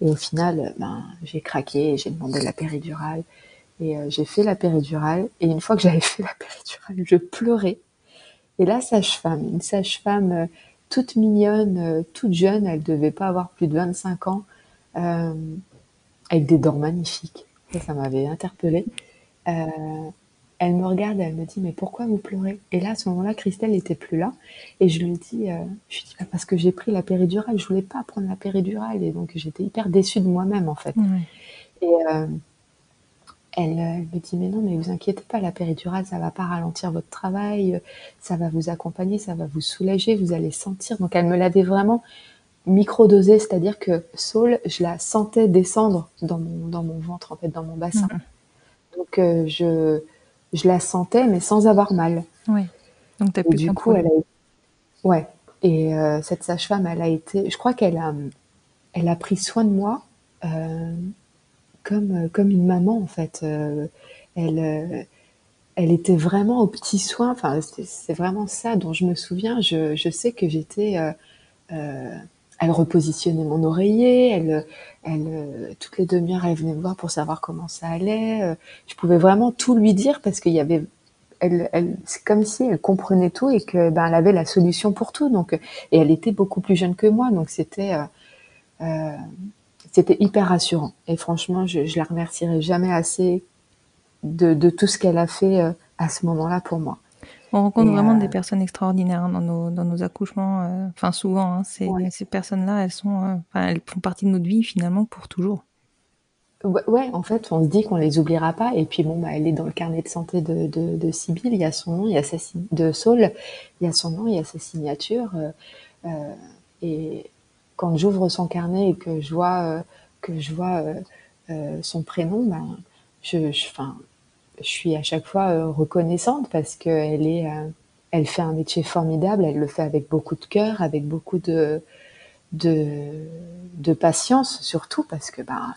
Et au final, euh, ben, j'ai craqué, j'ai demandé la péridurale et euh, j'ai fait la péridurale. Et une fois que j'avais fait la péridurale, je pleurais. Et la sage-femme, une sage-femme toute mignonne, toute jeune, elle devait pas avoir plus de 25 ans, avec des dents magnifiques. Ça, ça m'avait interpellée. Elle me regarde, elle me dit mais pourquoi vous pleurez? Et là à ce moment-là, Christelle n'était plus là. Et je lui dis, euh, je lui dis Bah, parce que j'ai pris la péridurale, je voulais pas prendre la péridurale. Et donc j'étais hyper déçue de moi-même en fait. Et euh, elle, euh, elle me dit mais non mais vous inquiétez pas, la péridurale ça va pas ralentir votre travail, ça va vous accompagner, ça va vous soulager, vous allez sentir. Donc elle me l'avait vraiment microdosé, c'est-à-dire que Saul, je la sentais descendre dans mon dans mon ventre en fait, dans mon bassin. Donc euh, je je la sentais mais sans avoir mal. Ouais. Donc t'as Et pu du coup, elle a ouais. Et euh, cette sage-femme, elle a été, je crois qu'elle a, elle a pris soin de moi euh, comme euh, comme une maman en fait. Euh, elle elle était vraiment aux petits soins. Enfin, c'est c'est vraiment ça dont je me souviens. Je, je sais que j'étais. Elle repositionnait mon oreiller. Elle, elle, euh, toutes les demi-heures, elle venait me voir pour savoir comment ça allait. Euh, Je pouvais vraiment tout lui dire parce qu'il y avait. Elle, elle, c'est comme si elle comprenait tout et que ben elle avait la solution pour tout. Donc, euh, et elle était beaucoup plus jeune que moi, donc c'était. euh, euh, c'était hyper rassurant. Et franchement, je, je la remercierai jamais assez de, de tout ce qu'elle a fait à ce moment-là pour moi. On rencontre Et, vraiment euh, des personnes extraordinaires hein, dans, nos, dans nos accouchements. euh, Enfin, souvent, hein, ces, Ouais. ces personnes-là, elles sont, euh, elles font partie de notre vie finalement pour toujours. Ouais, ouais, en fait, on se dit qu'on les oubliera pas. Et puis bon, bah, elle est dans le carnet de santé de, de, de Sibylle. Il y a son nom, il y a sa de Saul. Il y a son nom, il y a sa signature. euh, euh, et quand j'ouvre son carnet et que je vois euh, que je vois euh, euh, son prénom, ben, je, je, je suis à chaque fois euh, reconnaissante parce que elle est, euh, elle fait un métier formidable. Elle le fait avec beaucoup de cœur, avec beaucoup de de, de patience surtout parce que ben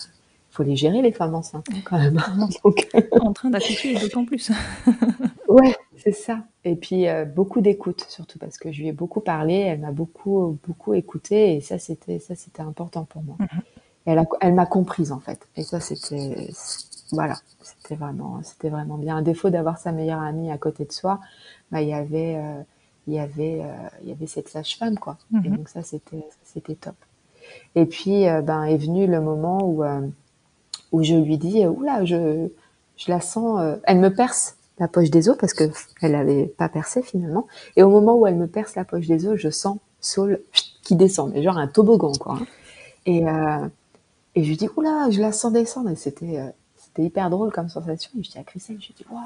faut les gérer les femmes enceintes hein, quand même. Donc, en train d'accoucher d'autant plus. ouais, c'est ça. Et puis euh, beaucoup d'écoute surtout parce que je lui ai beaucoup parlé, elle m'a beaucoup beaucoup écouté et ça c'était ça c'était important pour moi. Elle a, elle m'a comprise en fait et ça c'était voilà c'était vraiment c'était vraiment bien. Un défaut d'avoir sa meilleure amie à côté de soi, bah il y avait euh, il y avait euh, il y avait cette sage-femme quoi. Et Mhm. donc ça c'était c'était top. Et puis euh, ben est venu le moment où où je lui dis oula je je la sens elle me perce la poche des os parce que elle avait pas percé finalement et au moment où elle me perce la poche des os je sens Saul qui descend mais genre un toboggan quoi hein. et et je lui dis oula je la sens descendre et c'était c'était hyper drôle comme sensation et je dis à Christelle je dis waouh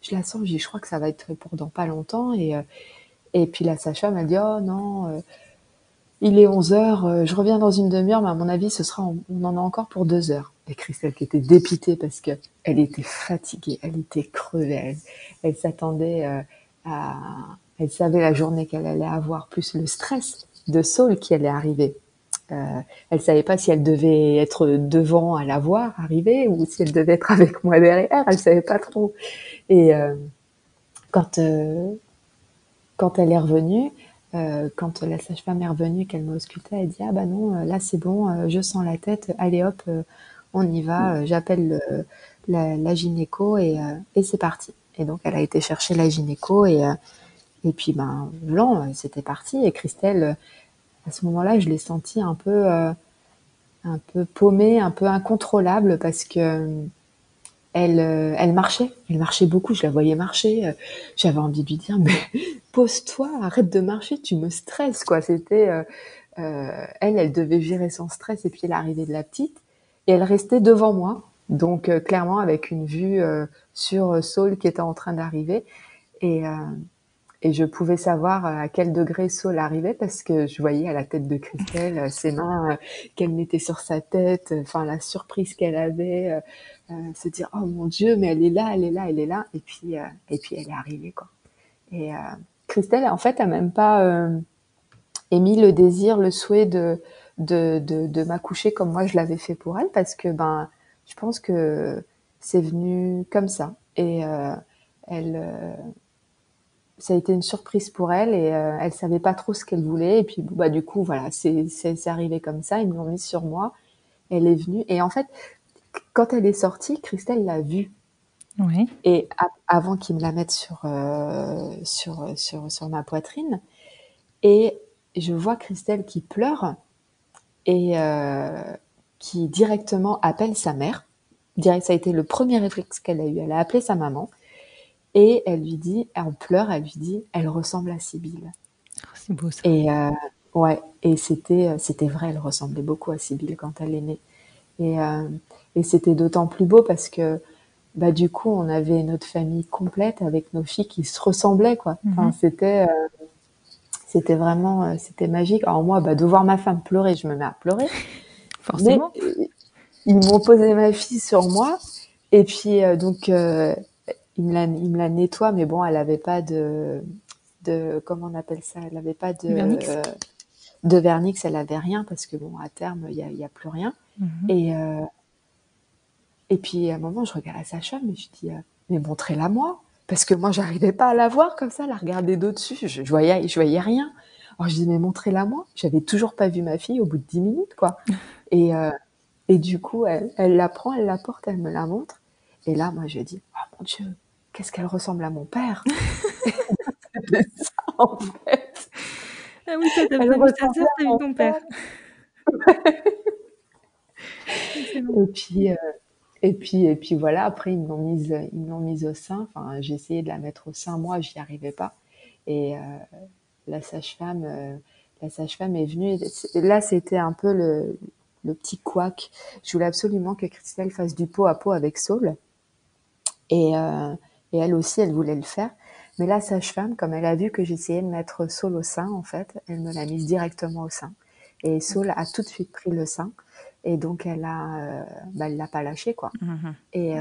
je la sens je dis je crois que ça va être pour dans pas longtemps et euh, et puis la sage-femme elle dit oh non euh, il est 11 heures, euh, je reviens dans une demi-heure, mais à mon avis, ce sera, on en a encore pour deux heures. Et Christelle qui était dépitée parce que elle était fatiguée, elle était crevée, elle, s'attendait à, elle savait la journée qu'elle allait avoir, plus le stress de Saul qui allait arriver. Euh, elle savait pas si elle devait être devant à la voir arriver ou si elle devait être avec moi derrière. Elle savait pas trop. Et euh, quand euh, quand elle est revenue, euh, quand la sage-femme est revenue, qu'elle m'a auscultée, elle dit ah bah non, là c'est bon, je sens la tête, allez hop, on y va, euh, j'appelle le- la, la gynéco et, et c'est parti. Et donc elle a été chercher la gynéco et et puis ben blanc, c'était parti. Et Christelle, à ce moment-là, je l'ai sentie un peu euh, un peu paumée, un peu incontrôlable parce que euh, elle, euh, elle marchait, elle marchait beaucoup, je la voyais marcher. euh, J'avais envie de lui dire, mais pose-toi, arrête de marcher, tu me stresses, quoi. C'était, euh, euh, elle, elle devait gérer son stress et puis l'arrivée de la petite, et elle restait devant moi, donc clairement avec une vue sur Saul qui était en train d'arriver, et et je pouvais savoir euh, à quel degré Saul arrivait parce que je voyais à la tête de Christelle euh, ses mains euh, qu'elle mettait sur sa tête, enfin la surprise qu'elle avait, euh, se dire oh mon Dieu mais elle est là, elle est là, elle est là et puis euh, et puis elle est arrivée quoi. Et euh, Christelle en fait a même pas émis le désir, le souhait de de, de, de m'accoucher comme moi je l'avais fait pour elle parce que ben je pense que c'est venu comme ça et elle ça a été une surprise pour elle et euh, elle savait pas trop ce qu'elle voulait. Et puis bah du coup voilà c'est c'est c'est arrivé comme ça. Ils me l'ont mis sur moi. Elle est venue. Et en fait quand elle est sortie Christelle l'a vue. Oui. et a- avant qu'ils me la mettent sur euh, sur sur sur ma poitrine. Et je vois Christelle qui pleure et euh, qui directement appelle sa mère. Direct ça a été le premier réflexe qu'elle a eu. Elle a appelé sa maman et elle lui dit elle pleure elle lui dit elle ressemble à Sibylle Oh, c'est beau ça. et euh, ouais, et c'était euh, c'était vrai, elle ressemblait beaucoup à Sibylle quand elle est née. Et euh, et c'était d'autant plus beau parce que bah du coup on avait notre famille complète avec nos filles qui se ressemblaient quoi. Enfin Mhm. c'était euh, c'était vraiment c'était magique. Alors moi bah de voir ma femme pleurer, je me mets à pleurer. Forcément. Mais ils m'ont posé ma fille sur moi et puis donc ils me la ils me la nettoient mais bon elle avait pas de de comment on appelle ça? Elle avait pas de Vernix. euh, de vernix elle avait rien parce que bon à terme il y a, il plus rien. Mhm. et euh, et puis à un moment je regarde la sage-femme et je dis euh, mais montrez-la moi. Parce que moi j'arrivais pas à la voir comme ça la regarder d'au-dessus je, je voyais je voyais rien. Alors je dis mais montrez-la moi. J'avais toujours pas vu ma fille au bout de dix minutes quoi. Et et du coup elle elle la prend elle la porte elle me la montre. Et là moi je dis oh mon dieu qu'est-ce qu'elle ressemble à mon père? C'était ça en fait Ah oui, t'as vu ta à t'as vu ton père. Et puis, euh, Et puis, et puis voilà, après, ils me l'ont mise, ils me l'ont mise au sein. Enfin, j'ai essayé de la mettre au sein, moi, j'y arrivais pas. Et euh, la sage-femme, euh, la sage-femme est venue. Là, c'était un peu le, le petit couac. Je voulais absolument que Christelle fasse du pot à pot avec Saul. Et, euh, et elle aussi, elle voulait le faire. Mais la sage-femme, comme elle a vu que j'essayais de mettre Saul au sein, en fait, elle me l'a mise directement au sein. Et Saul a tout de suite pris le sein. Et donc, elle a, euh, bah, elle l'a pas lâché, quoi. Mhm. Et, euh,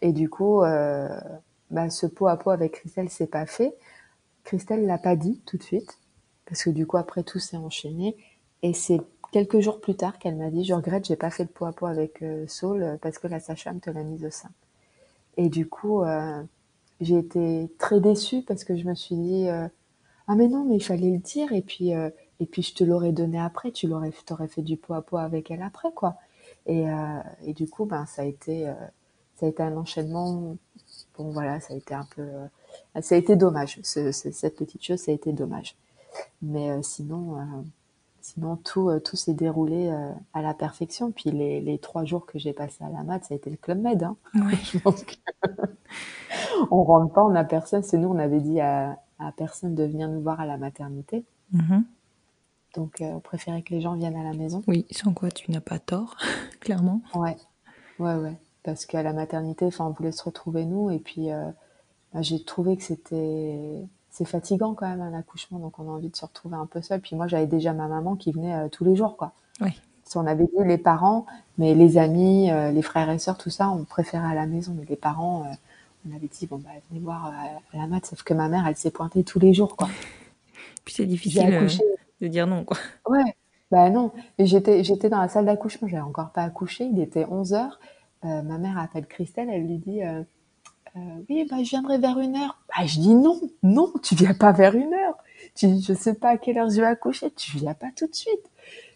et du coup, euh, bah, ce pot à pot avec Christelle, c'est pas fait. Christelle l'a pas dit tout de suite. Parce que du coup, après tout s'est enchaîné. Et c'est quelques jours plus tard qu'elle m'a dit, je regrette, j'ai pas fait le pot à pot avec Saul parce que la sage-femme te l'a mise au sein. Et du coup, euh, j'ai été très déçue parce que je me suis dit, euh, ah mais non, mais il fallait le dire et puis euh, et puis je te l'aurais donné après, tu l'aurais, t'aurais fait du pot à pot avec elle après quoi. Et, euh, et du coup, ben ça a été, euh, ça a été un enchaînement. Bon voilà, ça a été un peu, euh, ça a été dommage. Ce, ce- cette petite chose, ça a été dommage. Mais sinon, sinon tout, euh, tout s'est déroulé euh, à la perfection. Puis les, les trois jours que j'ai passé à la mat, ça a été le club med. Hein. Ouais. Je pense que on rentre pas, on a personne. C'est nous, on avait dit à, à personne de venir nous voir à la maternité. Mhm. Donc, euh, on préférait que les gens viennent à la maison. Oui, sans quoi tu n'as pas tort, clairement. Ouais, ouais, ouais. Parce qu'à la maternité, enfin, on voulait se retrouver nous. Et puis, bah, j'ai trouvé que c'était, c'est fatigant quand même un accouchement. Donc, on a envie de se retrouver un peu seul. Puis moi, j'avais déjà ma maman qui venait euh, tous les jours, quoi. Oui. Si on avait dit les parents, mais les amis, euh, les frères et sœurs, tout ça, on préférait à la maison. Mais les parents, euh, on avait dit, bon, bah, venez voir à la mat. Sauf que ma mère, elle s'est pointée tous les jours, quoi. Puis c'est difficile de dire non, quoi. Ouais, bah non. Et j'étais, j'étais dans la salle d'accouchement, j'avais encore pas accouché, il était 11 heures. Euh, ma mère appelle Christelle, elle lui dit, euh, oui, bah, je viendrai vers une heure. Bah, je dis non, non, tu viens pas vers une heure. Tu, je sais pas à quelle heure je vais accoucher, tu viens pas tout de suite.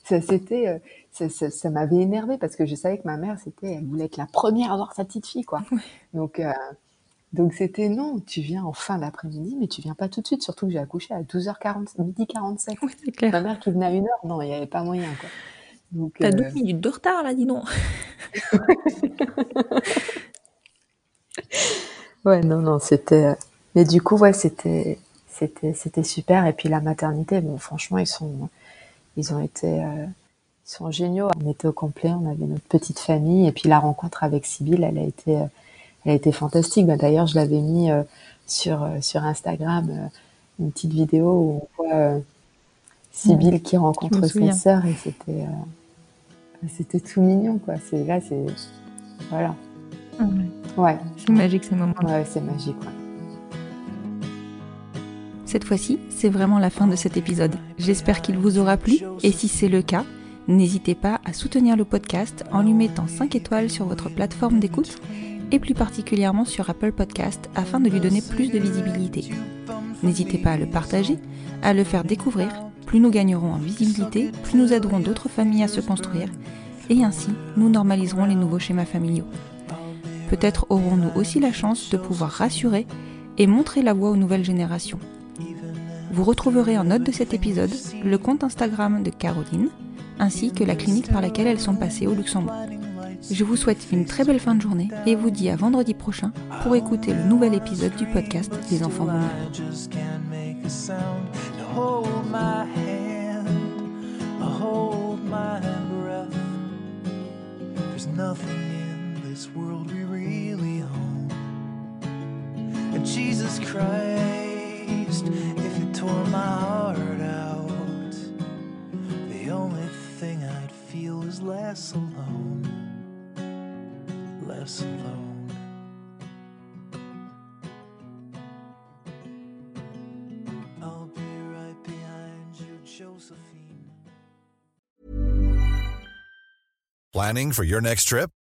Ça, c'était, euh, ça, ça, ça m'avait énervé parce que je savais que ma mère, c'était, elle voulait être la première à voir sa petite fille, quoi. Donc, euh, donc c'était non, tu viens en fin d'après-midi, mais tu viens pas tout de suite, surtout que j'ai accouché à 12h40, midi 47. Oui, c'est clair. Ma mère qui venait à une heure, non, il n'y avait pas moyen, quoi. Donc, T'as euh, deux minutes de retard, là, dis donc. ouais, non, non, c'était. euh, Mais du coup, ouais, c'était, c'était, c'était super. Et puis la maternité, bon, franchement, ils sont, ils ont été, euh, ils sont géniaux. On était au complet, on avait notre petite famille. Et puis la rencontre avec Sybille, elle a été, euh, elle a été fantastique. Bah, D'ailleurs, je l'avais mis sur, sur Instagram, une petite vidéo où on voit Sybille qui rencontre sa souviens. sœur et c'était, c'était tout mignon, quoi. C'est là, c'est, voilà. Ouais, C'est magique ces moments. ouais, c'est magique, ouais. Cette fois-ci, c'est vraiment la fin de cet épisode. J'espère qu'il vous aura plu et si c'est le cas, n'hésitez pas à soutenir le podcast en lui mettant 5 étoiles sur votre plateforme d'écoute et plus particulièrement sur Apple Podcast afin de lui donner plus de visibilité. N'hésitez pas à le partager, à le faire découvrir. Plus nous gagnerons en visibilité, plus nous aiderons d'autres familles à se construire et ainsi nous normaliserons les nouveaux schémas familiaux. Peut-être aurons-nous aussi la chance de pouvoir rassurer et montrer la voie aux nouvelles générations. Vous retrouverez en note de cet épisode le compte Instagram de Caroline, ainsi que la clinique par laquelle elles sont passées au Luxembourg. Je vous souhaite une très belle fin de journée et vous dis à vendredi prochain pour écouter le nouvel épisode du podcast Les enfants breath. There's Jesus Christ, if you tore my heart out, the only thing I'd feel is less alone. Less alone. Planning for your next trip?